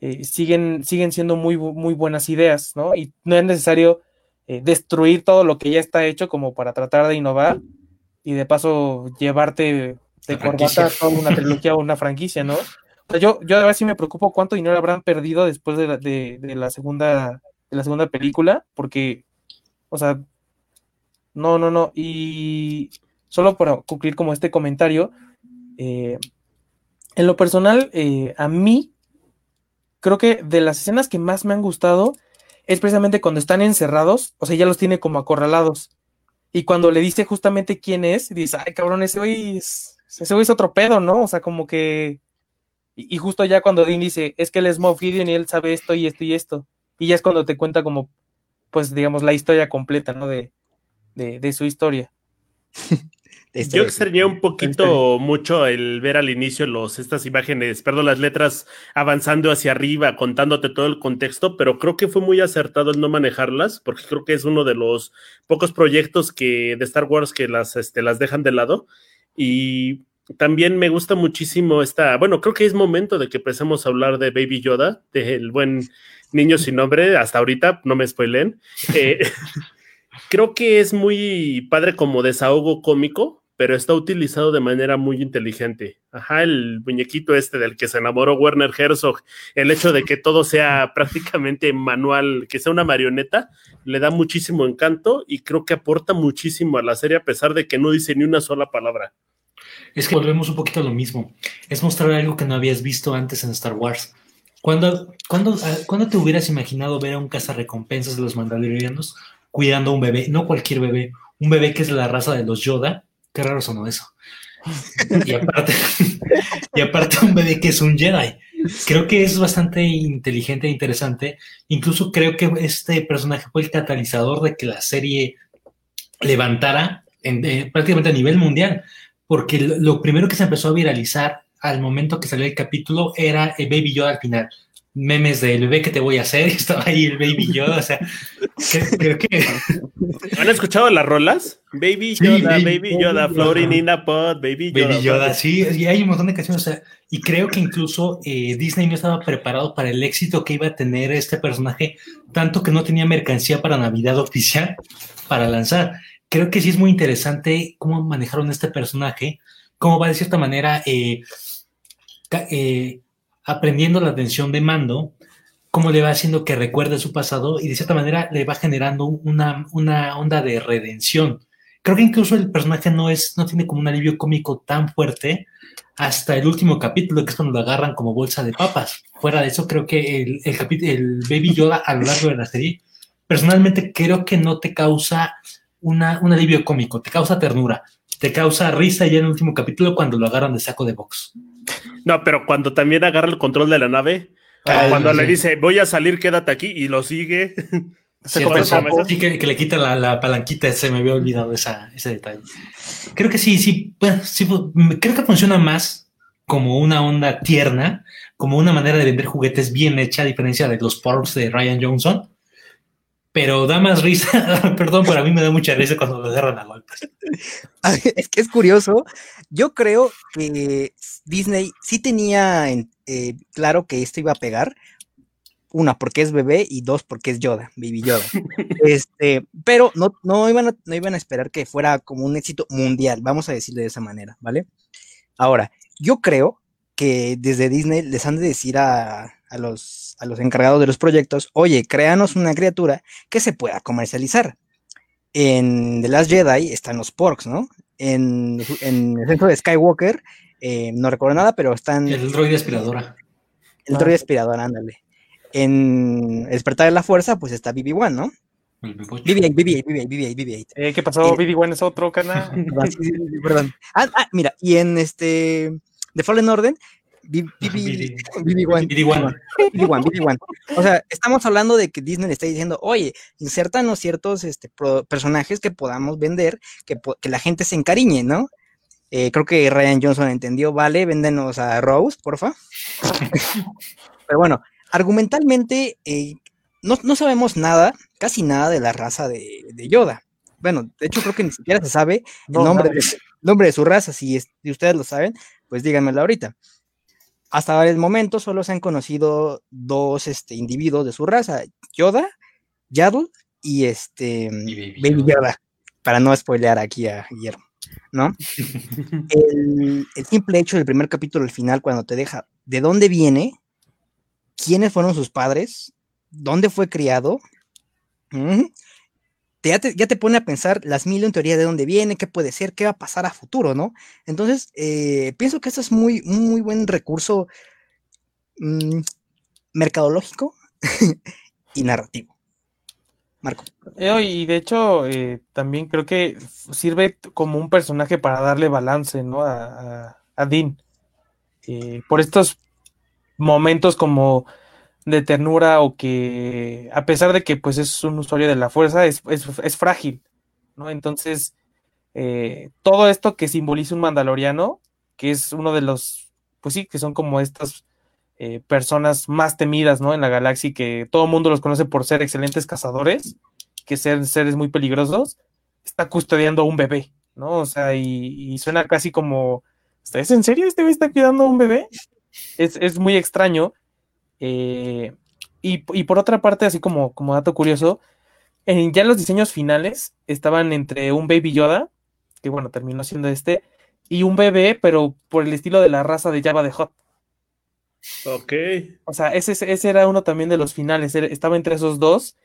eh, siguen, siguen siendo muy, muy buenas ideas, ¿no? Y no es necesario eh, destruir todo lo que ya está hecho como para tratar de innovar y de paso llevarte de corbata toda una trilogía o una franquicia, ¿no? Yo, yo a ver si me preocupo cuánto dinero habrán perdido después de la, de, la segunda de la segunda película, porque, o sea, no, no, no. Y solo para concluir como este comentario, eh, en lo personal, eh, a mí, creo que de las escenas que más me han gustado es precisamente cuando están encerrados, o sea, ya los tiene como acorralados. Y cuando le dice justamente quién es, dice, ay, cabrón, ese güey es, ese güey es otro pedo, ¿no? O sea, como que... Y, justo ya cuando Dean dice, es que él es Moff Gideon y él sabe esto y esto y esto. Y ya es cuando te cuenta como, pues, digamos, la historia completa, ¿no? De, de, de su historia. Yo extrañé un poquito mucho el ver al inicio los, estas imágenes, perdón, las letras avanzando hacia arriba, contándote todo el contexto, pero creo que fue muy acertado el no manejarlas, porque creo que es uno de los pocos proyectos que de Star Wars que las, este, las dejan de lado. Y también me gusta muchísimo esta, bueno, creo que es momento de que empecemos a hablar de Baby Yoda, del buen niño sin nombre, hasta ahorita, no me spoilen. Eh, creo que es muy padre como desahogo cómico, pero está utilizado de manera muy inteligente. Ajá, el muñequito este del que se enamoró Werner Herzog, el hecho de que todo sea prácticamente manual, que sea una marioneta, le da muchísimo encanto y creo que aporta muchísimo a la serie a pesar de que no dice ni una sola palabra. Es que volvemos un poquito a lo mismo. Es mostrar algo que no habías visto antes en Star Wars. ¿Cuándo, cuando, te hubieras imaginado ver a un cazarrecompensas de los mandalorianos cuidando a un bebé? No cualquier bebé, un bebé que es de la raza de los Yoda Qué raro sonó eso. Y aparte, y aparte un bebé que es un Jedi. Creo que es bastante inteligente e interesante. Incluso creo que este personaje fue el catalizador de que la serie levantara eh, prácticamente a nivel mundial. Porque lo primero que se empezó a viralizar al momento que salió el capítulo era el Baby Yoda al final memes del bebé que te voy a hacer, y estaba ahí el Baby Yoda, o sea, creo que... ¿Han escuchado las rolas? Baby Yoda, Baby, Yoda, Floating in a Pod, Baby Yoda. Baby Yoda, sí, y hay un montón de canciones, o sea, y creo que incluso eh, Disney no estaba preparado para el éxito que iba a tener este personaje, tanto que no tenía mercancía para Navidad oficial para lanzar. Creo que sí es muy interesante cómo manejaron este personaje, cómo va de cierta manera... Eh, eh, aprendiendo la atención de Mando, cómo le va haciendo que recuerde su pasado y de cierta manera le va generando una, una onda de redención. Creo que incluso el personaje no, es, no tiene como un alivio cómico tan fuerte hasta el último capítulo, que es cuando lo agarran como bolsa de papas. Fuera de eso, creo que el, el, el Baby Yoda a lo largo de la serie, personalmente creo que no te causa una, un alivio cómico, te causa ternura, te causa risa ya en el último capítulo cuando lo agarran de saco de box. No, pero cuando también agarra el control de la nave, cuando le dice voy a salir, quédate aquí y lo sigue. Sí, que, le quita la, palanquita, se me había olvidado esa, ese detalle. Creo que sí, sí, sí, creo que funciona más como una onda tierna, como una manera de vender juguetes bien hecha, a diferencia de los porks de Ryan Johnson. Pero da más risa, perdón, pero a mí me da mucha risa cuando lo agarran a golpes. Es que es curioso. Yo creo que Disney sí tenía eh, claro que esto iba a pegar. Una, porque es bebé, y dos, porque es Yoda, Baby Yoda. Este, pero no, no, iban a, no iban a esperar que fuera como un éxito mundial, vamos a decirlo de esa manera, ¿vale? Ahora, yo creo que desde Disney les han de decir a, a los, a los encargados de los proyectos, oye, créanos una criatura que se pueda comercializar. En The Last Jedi están los porks, ¿no? En, en el centro de Skywalker, eh, no recuerdo nada, pero están... El droide aspiradora. El droide aspiradora, ándale. En Despertar de la Fuerza, pues está BB-1, ¿no? BB-8, BB-8, BB-8, BB-8. Eh, ¿Qué pasó? BB-1 es otro canal. Perdón. Ah, ah, mira, y en este... The Fallen Order, BB-1. BB-1. BB-1. O sea, estamos hablando de que Disney le está diciendo, oye, insertanos ciertos este, personajes que podamos vender, que, que, la gente se encariñe, ¿no? Eh, creo que Ryan Johnson entendió, vale, véndenos a Rose, porfa. Pero bueno, argumentalmente eh, no, no, sabemos nada, casi nada de la raza de, de, Yoda. Bueno, de hecho creo que ni siquiera se sabe el nombre, de, nombre de su raza. Si, si ustedes lo saben, pues díganmelo ahorita hasta el momento solo se han conocido dos este, individuos de su raza, Yoda, Yaddle y este Baby, Yoda, para no spoilear aquí a Guillermo, ¿no? el, simple hecho del primer capítulo al final, cuando te deja de dónde viene, quiénes fueron sus padres, dónde fue criado, ya, te, pone a pensar las mil en teoría de dónde viene, qué puede ser, qué va a pasar a futuro, ¿no? Entonces, eh, pienso que esto es muy, muy buen recurso mmm, mercadológico y narrativo. Marco. Eh, y de hecho, eh, también creo que sirve como un personaje para darle balance, ¿no? A, a, a Dean. por estos momentos como de ternura o que a pesar de que pues es un usuario de la fuerza es, es, frágil, ¿no? Entonces, eh, todo esto que simboliza un mandaloriano, que es uno de los, pues sí, que son como estas eh, personas más temidas, ¿no? En la galaxia y que todo el mundo los conoce por ser excelentes cazadores, que ser seres muy peligrosos, está custodiando a un bebé, ¿no? O sea, y, suena casi como, ¿es en serio este bebé está cuidando a un bebé? Es, es muy extraño eh, y, por otra parte, así como, como dato curioso, en, ya los diseños finales estaban entre un Baby Yoda, que bueno, terminó siendo este, y un bebé, pero por el estilo de la raza de Java de Hot. Ok. O sea, ese, ese era uno también de los finales, estaba entre esos dos.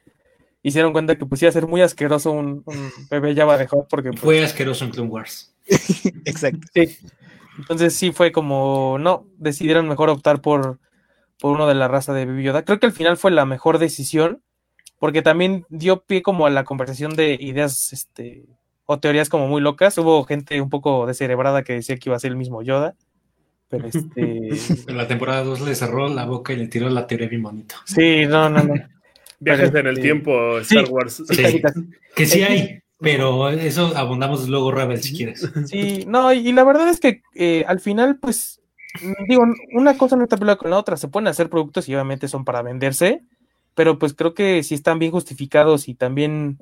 Hicieron cuenta que pues iba a ser muy asqueroso un, bebé Java de Hot porque... Pues, fue asqueroso en Clone Wars. Exacto. Sí. Entonces sí fue como, no, decidieron mejor optar por, por uno de la raza de Baby Yoda. Creo que al final fue la mejor decisión, porque también dio pie como a la conversación de ideas este, o teorías como muy locas. Hubo gente un poco descerebrada que decía que iba a ser el mismo Yoda. Pero este. En la temporada 2 le cerró la boca y le tiró la teoría bien bonito. Sí, no, no, no. Viajes en el tiempo, Star Wars. que sí hay, pero eso abundamos luego, Rebel, si quieres. Sí, no, y la verdad es que eh, al final, pues, digo, una cosa no está peleada con la otra, se pueden hacer productos y obviamente son para venderse, pero pues creo que si están bien justificados y también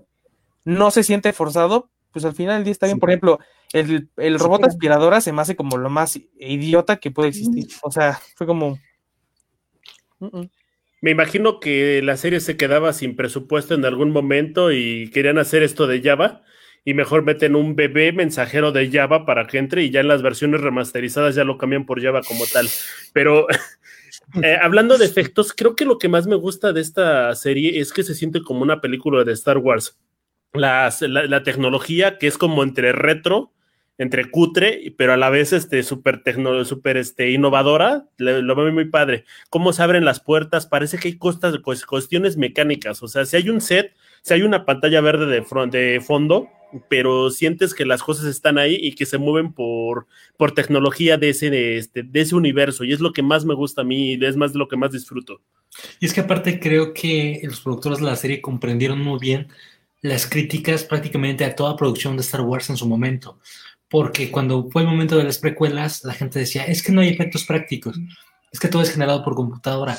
no se siente forzado, pues al final del día está bien. Por ejemplo, el, robot aspiradora se me hace como lo más idiota que puede existir. O sea, fue como... Me imagino que la serie se quedaba sin presupuesto en algún momento y querían hacer esto de Java y mejor meten un bebé mensajero de Java para que entre y ya en las versiones remasterizadas ya lo cambian por Java como tal. Pero eh, hablando de efectos, creo que lo que más me gusta de esta serie es que se siente como una película de Star Wars. la, tecnología que es como entre retro, entre cutre, pero a la vez este súper super este, innovadora, lo veo muy padre. Cómo se abren las puertas, parece que hay costas, pues, cuestiones mecánicas. O sea, si hay un set, si hay una pantalla verde de, de fondo, pero sientes que las cosas están ahí y que se mueven por, por tecnología de ese, de, este, de ese universo. Y es lo que más me gusta a mí y es más lo que más disfruto. Y es que aparte creo que los productores de la serie comprendieron muy bien las críticas prácticamente a toda producción de Star Wars en su momento. Porque cuando fue el momento de las precuelas, la gente decía, es que no hay efectos prácticos, es que todo es generado por computadora.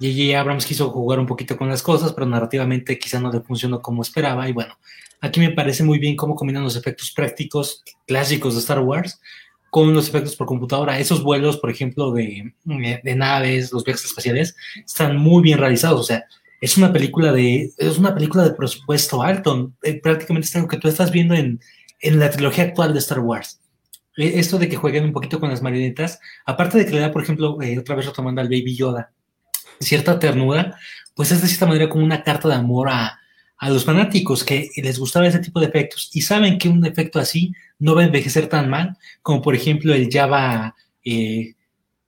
Y Abrams quiso jugar un poquito con las cosas, pero narrativamente quizá no le funcionó como esperaba. Y bueno, aquí me parece muy bien cómo combinan los efectos prácticos clásicos de Star Wars con los efectos por computadora. Esos vuelos, por ejemplo, de, naves, los viajes espaciales, están muy bien realizados. O sea, es una película de, es una película de presupuesto alto. Eh, prácticamente es algo que tú estás viendo en, en la trilogía actual de Star Wars. E, esto de que jueguen un poquito con las marionetas, aparte de que le da, por ejemplo, eh, otra vez retomando al Baby Yoda, cierta ternura, pues es de cierta manera como una carta de amor a, los fanáticos que les gustaba ese tipo de efectos y saben que un efecto así no va a envejecer tan mal como por ejemplo el Java eh,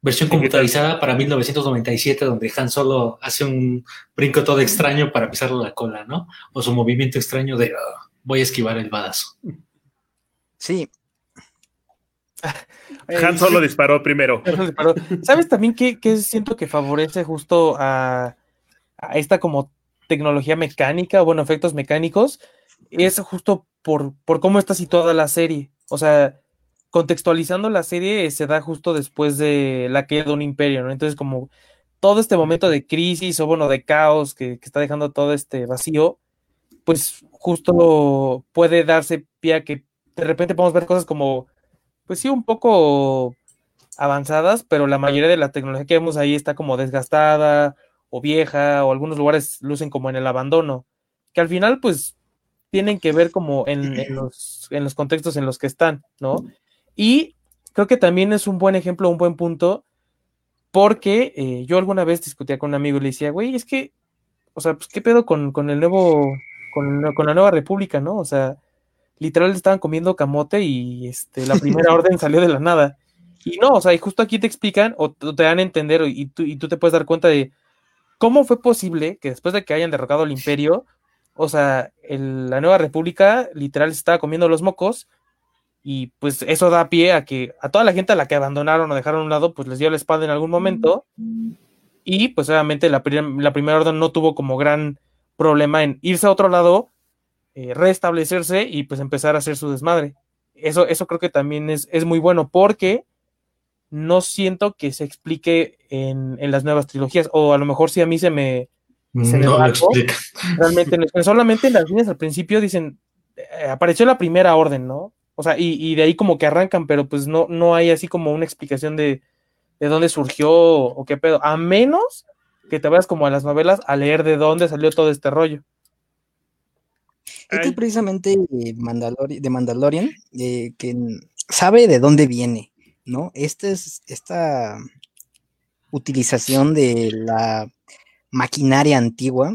versión computarizada para 1997 donde Han Solo hace un brinco todo extraño para pisarle la cola, ¿no? O su movimiento extraño de ah, voy a esquivar el badazo. Sí. Han Solo disparó primero. ¿Sabes también qué, siento que favorece justo a, esta como tecnología mecánica, bueno, efectos mecánicos? Es justo por, por cómo está situada la serie. O sea, contextualizando la serie se da justo después de la caída de un imperio, ¿no? Entonces, como todo este momento de crisis o bueno, de caos que, que está dejando todo este vacío, pues justo puede darse pie a que de repente podemos ver cosas como pues sí, un poco avanzadas, pero la mayoría de la tecnología que vemos ahí está como desgastada o vieja, o algunos lugares lucen como en el abandono, que al final pues tienen que ver como en, los, en los contextos en los que están, ¿no? Y creo que también es un buen ejemplo, un buen punto, porque eh, yo alguna vez discutía con un amigo y le decía, güey, es que, o sea, pues qué pedo con, con el nuevo, con, con la nueva república, ¿no? O sea, literal estaban comiendo camote y este, la primera orden salió de la nada. Y no, o sea, y justo aquí te explican o te dan a entender y tú, y tú te puedes dar cuenta de cómo fue posible que después de que hayan derrotado al imperio, o sea, la nueva república literal estaba comiendo los mocos y pues eso da pie a que a toda la gente a la que abandonaron o dejaron a un lado, pues les dio la espalda en algún momento y pues obviamente la, la primera orden no tuvo como gran problema en irse a otro lado eh, restablecerse y pues empezar a hacer su desmadre. Eso, eso creo que también es, es muy bueno porque no siento que se explique en, las nuevas trilogías, o a lo mejor si a mí se me... no realmente solamente en las líneas al principio dicen, eh, apareció la primera orden, ¿no? O sea, y, de ahí como que arrancan, pero pues no, no hay así como una explicación de, de dónde surgió o qué pedo, a menos que te vayas como a las novelas a leer de dónde salió todo este rollo. Este es precisamente de Mandalorian, eh, que sabe de dónde viene, ¿no? Esta es esta utilización de la maquinaria antigua,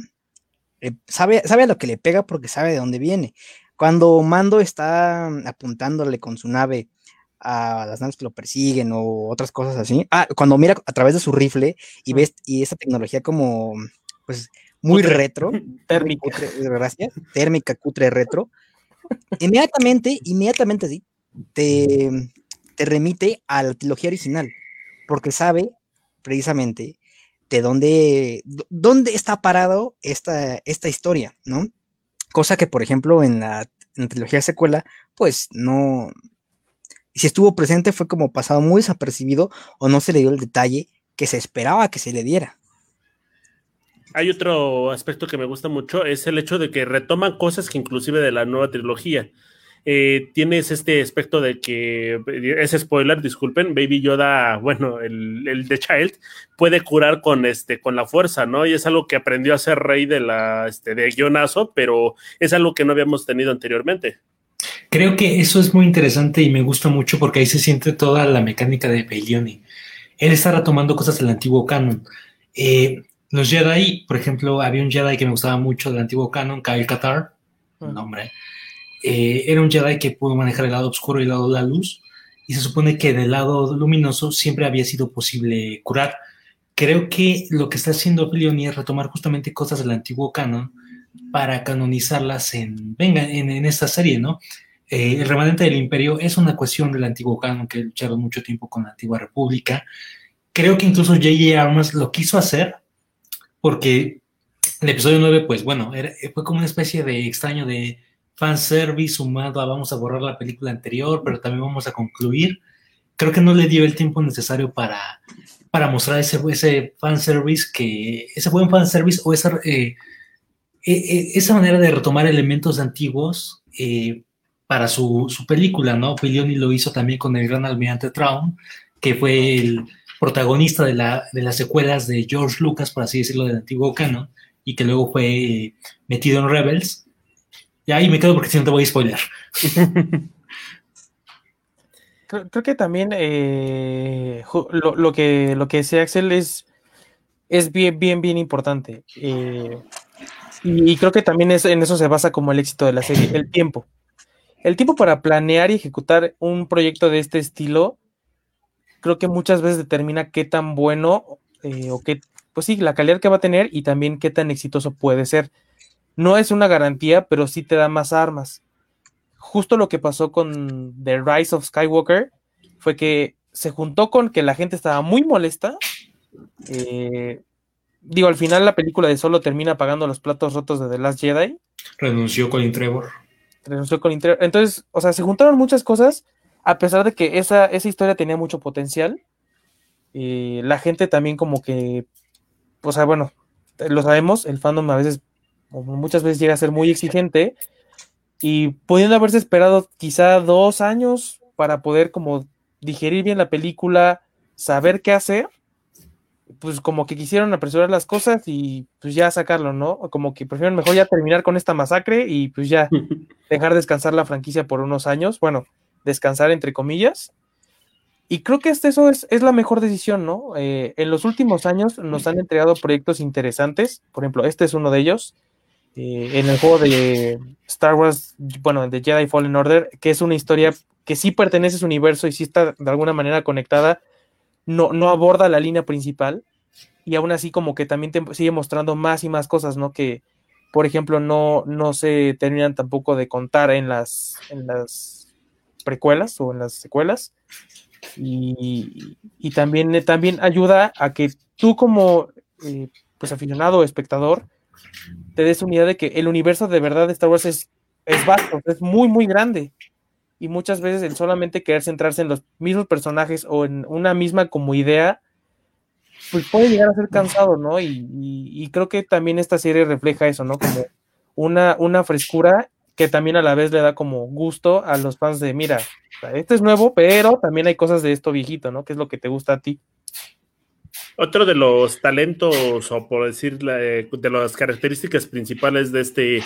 eh, sabe, sabe a lo que le pega porque sabe de dónde viene. Cuando Mando está apuntándole con su nave a las naves que lo persiguen o otras cosas así, ah, cuando mira a través de su rifle y ves y esa tecnología como, pues, muy retro. Térmica. gracias. Térmica, cutre, retro. Inmediatamente, inmediatamente sí, te, te remite a la trilogía original, porque sabe precisamente de dónde, dónde está parado esta, esta historia, ¿no? Cosa que, por ejemplo, en la, en la trilogía secuela, pues no, si estuvo presente fue como pasado muy desapercibido o no se le dio el detalle que se esperaba que se le diera. Hay otro aspecto que me gusta mucho, es el hecho de que retoman cosas que inclusive de la nueva trilogía. Eh, tienes este aspecto de que, es spoiler, disculpen, Baby Yoda, bueno, el, el de Child, puede curar con, este, con la fuerza, ¿no? Y es algo que aprendió a ser rey de la, este, de guionazo, pero es algo que no habíamos tenido anteriormente. Creo que eso es muy interesante y me gusta mucho porque ahí se siente toda la mecánica de Bailioni. Él está retomando cosas del antiguo canon. Eh, los Jedi, por ejemplo, había un Jedi que me gustaba mucho del antiguo canon, Kyle Katar, un nombre. Eh, era un Jedi que pudo manejar el lado oscuro y el lado de la luz, y se supone que del lado luminoso siempre había sido posible curar. Creo que lo que está haciendo Filoni es retomar justamente cosas del antiguo canon para canonizarlas en, venga, en, esta serie, ¿no? Eh, el remanente del imperio es una cuestión del antiguo canon que lucharon mucho tiempo con la antigua república. Creo que incluso J.J. Abrams lo quiso hacer, porque el episodio 9, pues bueno, fue como una especie de extraño de fanservice sumado a vamos a borrar la película anterior, pero también vamos a concluir. Creo que no le dio el tiempo necesario para, para mostrar ese, ese fanservice, que, ese buen fanservice o esa, eh, e, e, esa manera de retomar elementos antiguos eh, para su, su, película, ¿no? Filioni lo hizo también con el gran almirante Traum, que fue el, protagonista de, la, de las secuelas de George Lucas, por así decirlo, del antiguo canon, y que luego fue eh, metido en Rebels. Y ahí me quedo porque si no te voy a spoiler. creo, que también eh, lo, que, lo que decía Axel es es bien, bien, bien importante. Eh, y, creo que también es, en eso se basa como el éxito de la serie, el tiempo. El tiempo para planear y ejecutar un proyecto de este estilo, creo que muchas veces determina qué tan bueno eh, o qué, pues sí, la calidad que va a tener y también qué tan exitoso puede ser. No es una garantía, pero sí te da más armas. Justo lo que pasó con The Rise of Skywalker fue que se juntó con que la gente estaba muy molesta. Eh, digo, al final la película de Solo termina pagando los platos rotos de The Last Jedi. Renunció Colin Trevor. Renunció Colin Trevor. Entonces, o sea, se juntaron muchas cosas, a pesar de que esa, esa historia tenía mucho potencial. y la gente también como que, o sea, bueno, lo sabemos, el fandom a veces, muchas veces llega a ser muy exigente y pudiendo haberse esperado quizá dos años para poder como digerir bien la película, saber qué hacer, pues como que quisieron apresurar las cosas y pues ya sacarlo, ¿no? Como que prefieren mejor ya terminar con esta masacre y pues ya dejar descansar la franquicia por unos años, bueno, descansar entre comillas. Y creo que este, eso es, la mejor decisión, ¿no? Eh, en los últimos años nos han entregado proyectos interesantes, por ejemplo, este es uno de ellos, eh, en el juego de Star Wars, bueno, de Jedi Fallen Order, que es una historia que sí pertenece a su universo y sí está de alguna manera conectada no, no aborda la línea principal y aún así como que también sigue mostrando más y más cosas, ¿no? Que, por ejemplo, no, no se terminan tampoco de contar en las, en las precuelas o en las secuelas. Y, también, también ayuda a que tú como eh, pues aficionado o espectador te des una idea de que el universo de verdad de Star Wars es, es vasto, es muy, muy grande y muchas veces el solamente querer centrarse en los mismos personajes o en una misma como idea, pues puede llegar a ser cansado, ¿no? Y, creo que también esta serie refleja eso, ¿no? Como una, una frescura que también a la vez le da como gusto a los fans de, mira, este es nuevo, pero también hay cosas de esto viejito, ¿no? Que es lo que te gusta a ti. Otro de los talentos, o por decir, de las características principales de este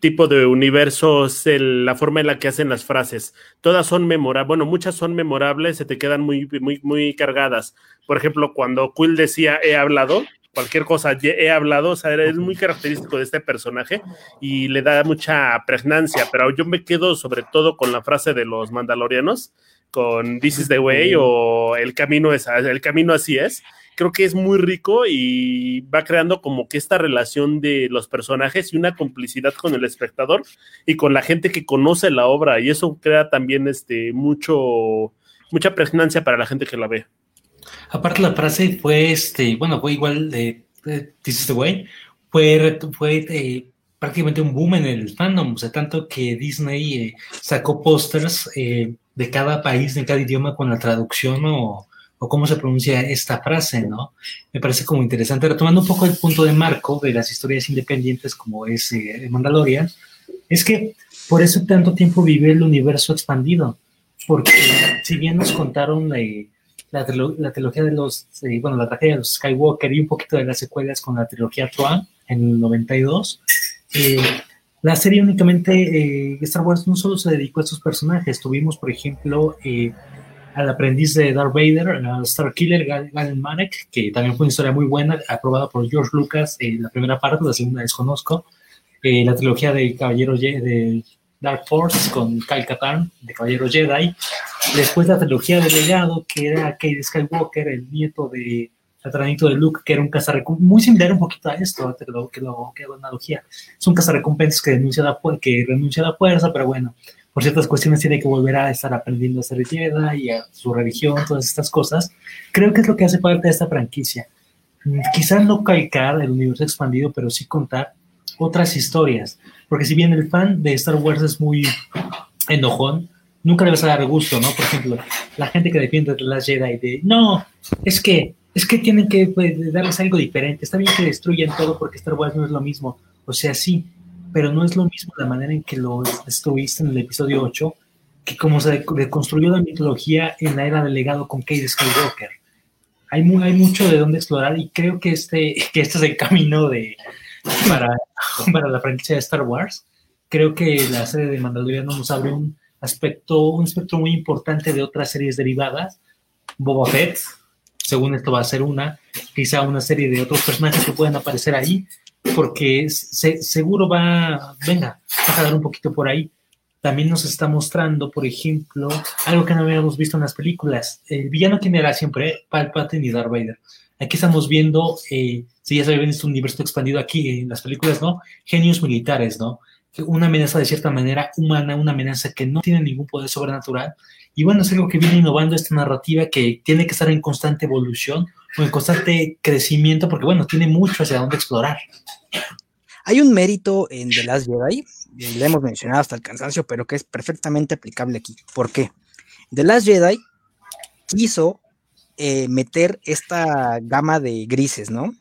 tipo de universos, la forma en la que hacen las frases. Todas son memorables, bueno, muchas son memorables, se te quedan muy, muy, muy cargadas. Por ejemplo, cuando Quill decía he hablado, cualquier cosa. He hablado, o sea, es muy característico de este personaje y le da mucha pregnancia, pero yo me quedo sobre todo con la frase de los mandalorianos, con This is the way o el camino es, el camino así es creo que es muy rico y va creando como que esta relación de los personajes y una complicidad con el espectador y con la gente que conoce la obra y eso crea también este mucho mucha pregnancia para la gente que la ve. Aparte la frase fue este, bueno, fue igual de, This is the way, fue, fue eh, prácticamente un boom en el fandom, o sea, tanto que Disney eh, sacó pósters eh, de cada país, de cada idioma con la traducción o o cómo se pronuncia esta frase, ¿no? Me parece como interesante, retomando un poco el punto de marco de las historias independientes como es eh, Mandalorian, es que por eso tanto tiempo vive el universo expandido, porque si bien nos contaron la, trilogía de los, eh, bueno, la tragedia de los Skywalker y un poquito de las secuelas con la trilogía Tron en el 92, eh, la serie únicamente, Star Wars no solo se dedicó a estos personajes, tuvimos, por ejemplo, al aprendiz de Darth Vader, a Star Killer Galen Manek, que también fue una historia muy buena, aprobada por George Lucas, en la primera parte, la segunda desconozco, eh, la trilogía de Caballero de Dark Force con Kyle Katarn, de Caballero Jedi, después la trilogía de Legado, que era Kate Skywalker, el nieto de tratamiento de Luke, que era un cazarrecompensas, muy similar un poquito a esto, que lo, que lo, que analogía. Es un cazarrecompensas que, que renuncia a la fuerza, pero bueno, por ciertas cuestiones tiene que volver a estar aprendiendo a ser Jedi y a su religión, todas estas cosas. Creo que es lo que hace parte de esta franquicia. Mm, quizás no calcar el universo expandido, pero sí contar otras historias. Porque si bien el fan de Star Wars es muy enojón, nunca a dar gusto, ¿no? Por ejemplo, la gente que defiende de las Jedi de, no, es que, es que tienen que pues, darles algo diferente. Está bien que destruyan todo porque Star Wars no es lo mismo. O sea, sí, pero no es lo mismo la manera en que lo destruiste en el episodio 8 que como se reconstruyó la mitología en la era del legado con Kate Skywalker. Hay, hay mucho de dónde explorar y creo que este, que este es el camino de, para, para la franquicia de Star Wars. Creo que la serie de Mandalorian nos abre un aspecto, un espectro muy importante de otras series derivadas. Boba Fett, según esto va a ser una, quizá una serie de otros personajes que puedan aparecer ahí, porque se, seguro va, venga, va a dar un poquito por ahí. También nos está mostrando, por ejemplo, algo que no habíamos visto en las películas. El villano que era siempre Palpatine y Darth Vader. Aquí estamos viendo, eh, si ya saben, este universo expandido aquí en las películas, ¿no? Genios militares, ¿no? Una amenaza de cierta manera humana, una amenaza que no tiene ningún poder sobrenatural, y bueno, es algo que viene innovando esta narrativa que tiene que estar en constante evolución o en constante crecimiento, porque bueno, tiene mucho hacia dónde explorar. Hay un mérito en The Last Jedi, le hemos mencionado hasta el cansancio, pero que es perfectamente aplicable aquí. ¿Por qué? The Last Jedi quiso eh, meter esta gama de grises, ¿no?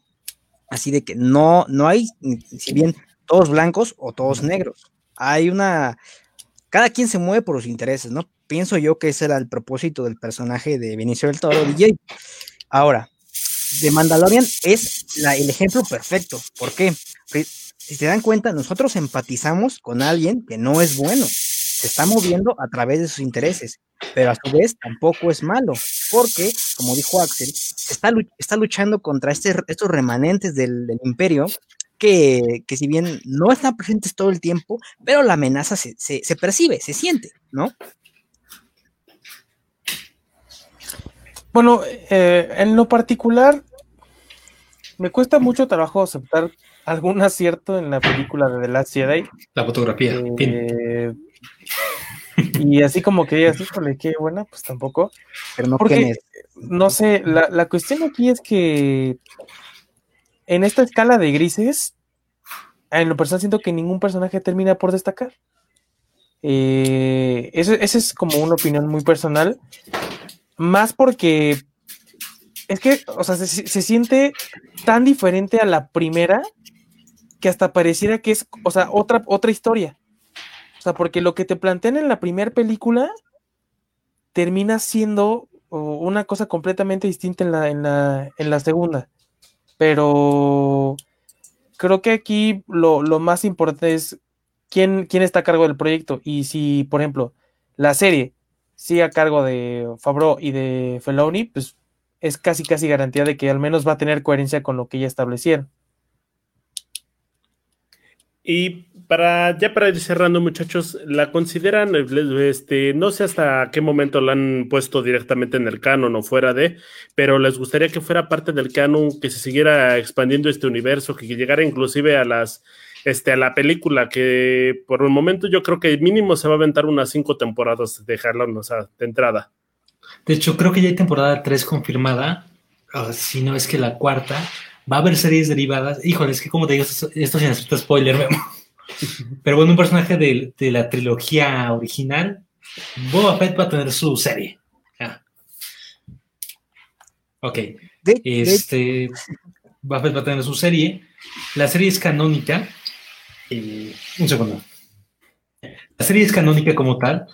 Así de que no, no hay, si bien todos blancos o todos negros. Hay una, cada quien se mueve por sus intereses, ¿no? Pienso yo que ese era el propósito del personaje de Benicio del Toro, DJ. Ahora, The Mandalorian es el ejemplo perfecto. ¿Por qué? si se dan cuenta, nosotros empatizamos con alguien que no es bueno, se está moviendo a través de sus intereses, pero a su vez tampoco es malo, porque, como dijo Axel, está, está luchando contra este, estos remanentes del, del imperio que, si bien no están presentes todo el tiempo, pero la amenaza se, percibe, se siente, ¿no? Bueno, eh, en lo particular, me cuesta mucho trabajo aceptar algún acierto en la película de The Last Jedi. La fotografía. Eh, y así como que así, qué buena, pues tampoco. Pero no Porque, no sé, la, la cuestión aquí es que en esta escala de grises, en lo personal siento que ningún personaje termina por destacar. Eh, esa es como una opinión muy personal. Más porque es que, o sea, se, siente tan diferente a la primera que hasta pareciera que es, o sea, otra, otra historia. O sea, porque lo que te plantean en la primera película termina siendo una cosa completamente distinta en la, en la, en la segunda. Pero creo que aquí lo, más importante es quién, quién está a cargo del proyecto. Y si, por ejemplo, la serie sigue a cargo de Fabro y de Feloni, pues es casi casi garantía de que al menos va a tener coherencia con lo que ya establecieron. Y para ya para ir cerrando, muchachos, ¿la consideran, este, no sé hasta qué momento la han puesto directamente en el canon o fuera de, pero les gustaría que fuera parte del canon, que se siguiera expandiendo este universo, que llegara inclusive a las, este, a la película, que por el momento yo creo que mínimo se va a aventar unas cinco temporadas de Harlan, o sea, de entrada. De hecho, creo que ya hay temporada 3 confirmada, si no es que la cuarta, va a haber series derivadas. Híjole, es que como te digo, esto, esto sin hacer spoiler, Pero bueno, un personaje de, la trilogía original, Boba Fett va a tener su serie. Ok. este, Boba Fett va a tener su serie. La serie es canónica. Eh, un segundo. La serie es canónica como tal.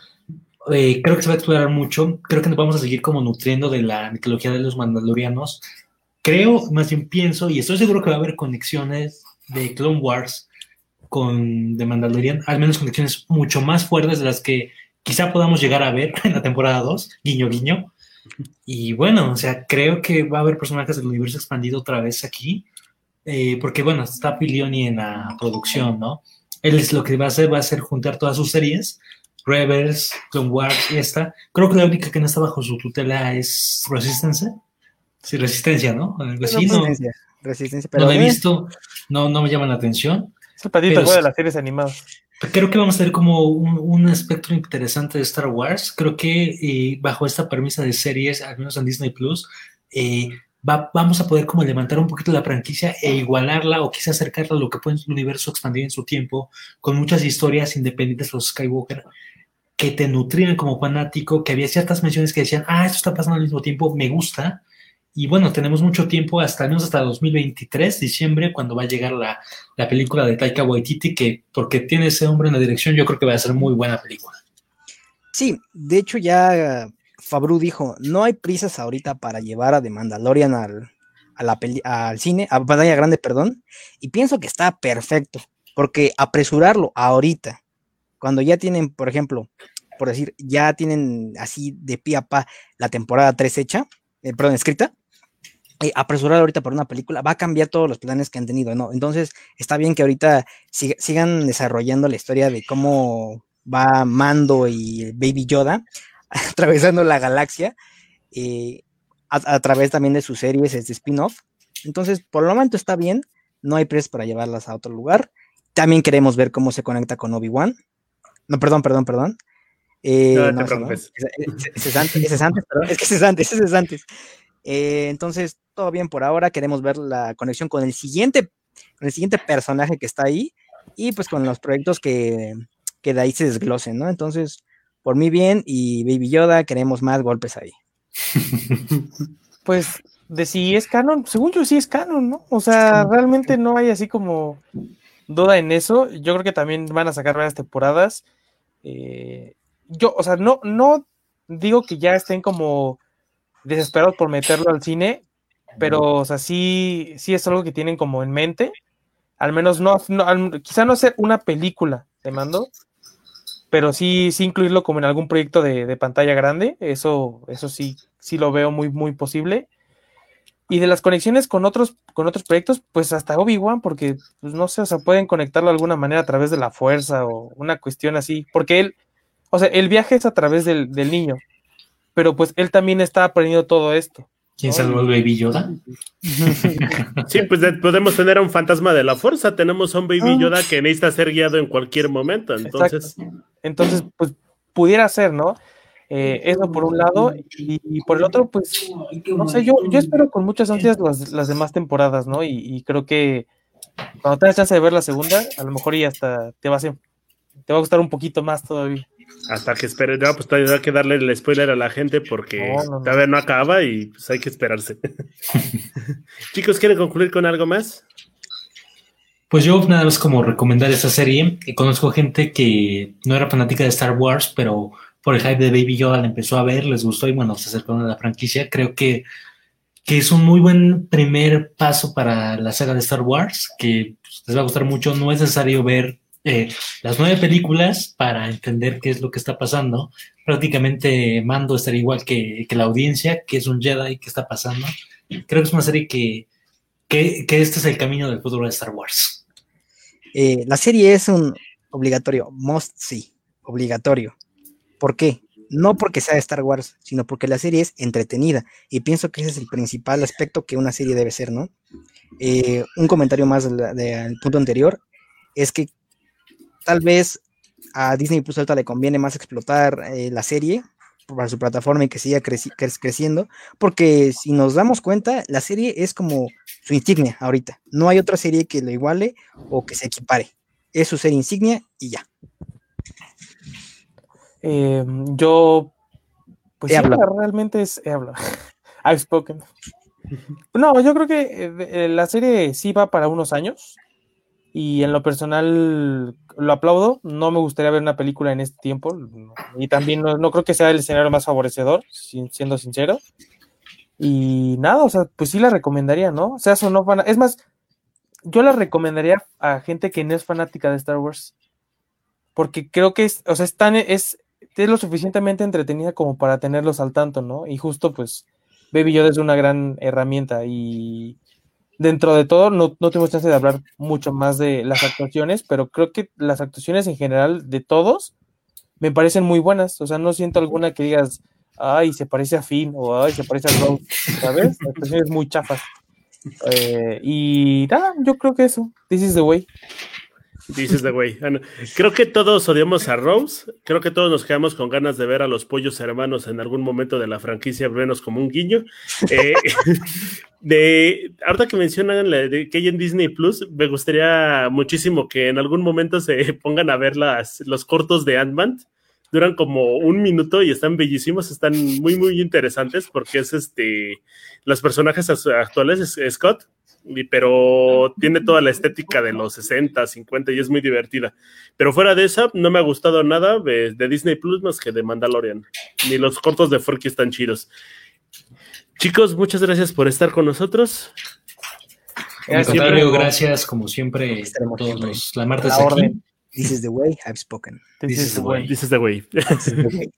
Eh, creo que se va a explorar mucho. Creo que nos vamos a seguir como nutriendo de la mitología de los mandalorianos creo, más bien pienso, y estoy seguro que va a haber conexiones de Clone Wars con The Mandalorian, al menos conexiones mucho más fuertes de las que quizá podamos llegar a ver en la temporada 2, guiño, guiño. Y bueno, o sea, creo que va a haber personajes del universo expandido otra vez aquí, eh, porque bueno, está Pilioni en la producción, ¿no? Él es lo que va a hacer, va a hacer juntar todas sus series, Rebels, Clone Wars y esta. Creo que la única que no está bajo su tutela es Resistance. Sí, resistencia, ¿no? resistencia, resistencia, pero no lo he visto, no, no me llama la atención. Es el patito de las series animadas. Creo que vamos a tener como un, espectro interesante de Star Wars. Creo que eh, bajo esta premisa de series, al menos en Disney Plus, eh, vamos a poder como levantar un poquito la franquicia e igualarla o quizá acercarla a lo que puede el universo expandir en su tiempo, con muchas historias independientes de los Skywalker que te nutrían como fanático, que había ciertas menciones que decían, ah, esto está pasando al mismo tiempo, me gusta, y bueno, tenemos mucho tiempo, hasta al menos hasta 2023, diciembre, cuando va a llegar la, película de Taika Waititi, que porque tiene ese hombre en la dirección, yo creo que va a ser muy buena película. Sí, de hecho ya Fabru dijo, no hay prisas ahorita para llevar a The Mandalorian al, a la al cine, a pantalla grande, perdón, y pienso que está perfecto, porque apresurarlo ahorita, cuando ya tienen, por ejemplo, por decir, ya tienen así de pie a pa la temporada 3 hecha, eh, perdón, escrita, eh, apresurar ahorita por una película va a cambiar todos los planes que han tenido, ¿no? Entonces, está bien que ahorita sigan desarrollando la historia de cómo va Mando y Baby Yoda atravesando la galaxia eh, a, través también de sus series, de spin-off. Entonces, por el momento está bien, no hay presa para llevarlas a otro lugar. También queremos ver cómo se conecta con Obi-Wan. No, perdón, perdón, perdón. Eh, no, te preocupes. Ese, es antes, ese es antes, perdón. Es que ese es antes, ese es antes. Eh, entonces, todo bien por ahora. Queremos ver la conexión con el siguiente, con el siguiente personaje que está ahí y pues con los proyectos que, que de ahí se desglosen, ¿no? Entonces, por mí bien y Baby Yoda, queremos más golpes ahí. Pues de si es canon, según yo sí es canon, ¿no? O sea, realmente no hay así como duda en eso. Yo creo que también van a sacar varias temporadas. Eh, yo, o sea, no, no digo que ya estén como desesperados por meterlo al cine, pero, o sea, sí, sí es algo que tienen como en mente. Al menos no, quizá no hacer una película, te mando, pero sí, sí incluirlo como en algún proyecto de, pantalla grande, eso, eso sí, sí lo veo muy, muy posible. Y de las conexiones con otros, con otros proyectos, pues hasta Obi-Wan, porque, pues no sé, o sea, pueden conectarlo de alguna manera a través de la fuerza o una cuestión así, porque él, o sea, el viaje es a través del, del niño, pero pues él también está aprendiendo todo esto. ¿Quién salvó el Baby Yoda? Sí, pues podemos tener a un fantasma de la fuerza. Tenemos a un Baby ah. Yoda que necesita ser guiado en cualquier momento. Entonces, entonces pues pudiera ser, ¿no? Eh, eso por un lado, y, por el otro, pues, no sé, yo, yo espero con muchas ansias las, demás temporadas, ¿no? Y, creo que cuando tengas chance de ver la segunda, a lo mejor y hasta te va a, te va a gustar un poquito más todavía. Hasta que espere, no, pues todavía hay que darle el spoiler a la gente porque todavía no acaba y pues hay que esperarse. Chicos, ¿quieren concluir con algo más? Pues yo nada más como recomendar esta serie. Conozco gente que no era fanática de Star Wars, pero por el hype de Baby Yoda la empezó a ver, les gustó y bueno, se acercaron a la franquicia. Creo que, que es un muy buen primer paso para la saga de Star Wars, que pues, les va a gustar mucho. No es necesario ver eh, las nueve películas para entender qué es lo que está pasando. Prácticamente Mando estaría igual que, la audiencia, que es un Jedi, qué está pasando. Creo que es una serie que, que, este es el camino del futuro de Star Wars. Eh, la serie es un obligatorio, must see, obligatorio. ¿Por qué? No porque sea Star Wars, sino porque la serie es entretenida. Y pienso que ese es el principal aspecto que una serie debe ser, ¿no? Eh, un comentario más del punto anterior es que tal vez a Disney Plus ahorita le conviene más explotar eh, la serie para su plataforma y que siga creciendo, porque si nos damos cuenta, la serie es como su insignia ahorita. No hay otra serie que lo iguale o que se equipare. Es su serie insignia y ya. Em, yo, pues sí, realmente es, he hablado. I've spoken. No, yo creo que eh, eh, la serie sí va para unos años y en lo personal lo aplaudo. No me gustaría ver una película en este tiempo y también no, creo que sea el escenario más favorecedor, siendo sincero. Y nada, o sea, pues sí la recomendaría, ¿no? O sea, eso no fan... Es más, yo la recomendaría a gente que no es fanática de Star Wars. Porque creo que es, o sea, es, es, es lo suficientemente entretenida como para tenerlos al tanto, ¿no? Y justo pues Baby Yoda es una gran herramienta y dentro de todo, no, no tenemos chance de hablar mucho más de las actuaciones, pero creo que las actuaciones en general de todos me parecen muy buenas. O sea, no siento alguna que digas, ay, se parece a Finn o ay, se parece a Rose, ¿sabes? Actuaciones muy chafas. Eh, y nada, yo creo que eso. This is the way. Dices de güey. Creo que todos odiamos a Rose. Creo que todos nos quedamos con ganas de ver a los pollos hermanos en algún momento de la franquicia, menos como un guiño. Eh, de ahorita que mencionan la de que hay en Disney Plus, me gustaría muchísimo que en algún momento se pongan a ver las, los cortos de Ant-Man. Duran como un minuto y están bellísimos, están muy, muy interesantes porque es este. Los personajes actuales, es Scott, pero tiene toda la estética de los 60, 50 y es muy divertida. Pero fuera de esa, no me ha gustado nada de, Disney Plus más que de Mandalorian. Ni los cortos de Forky están chidos. Chicos, muchas gracias por estar con nosotros. Gracias, gracias como siempre todos la martes aquí. This is the way I've spoken. This, is, the way. This is the way.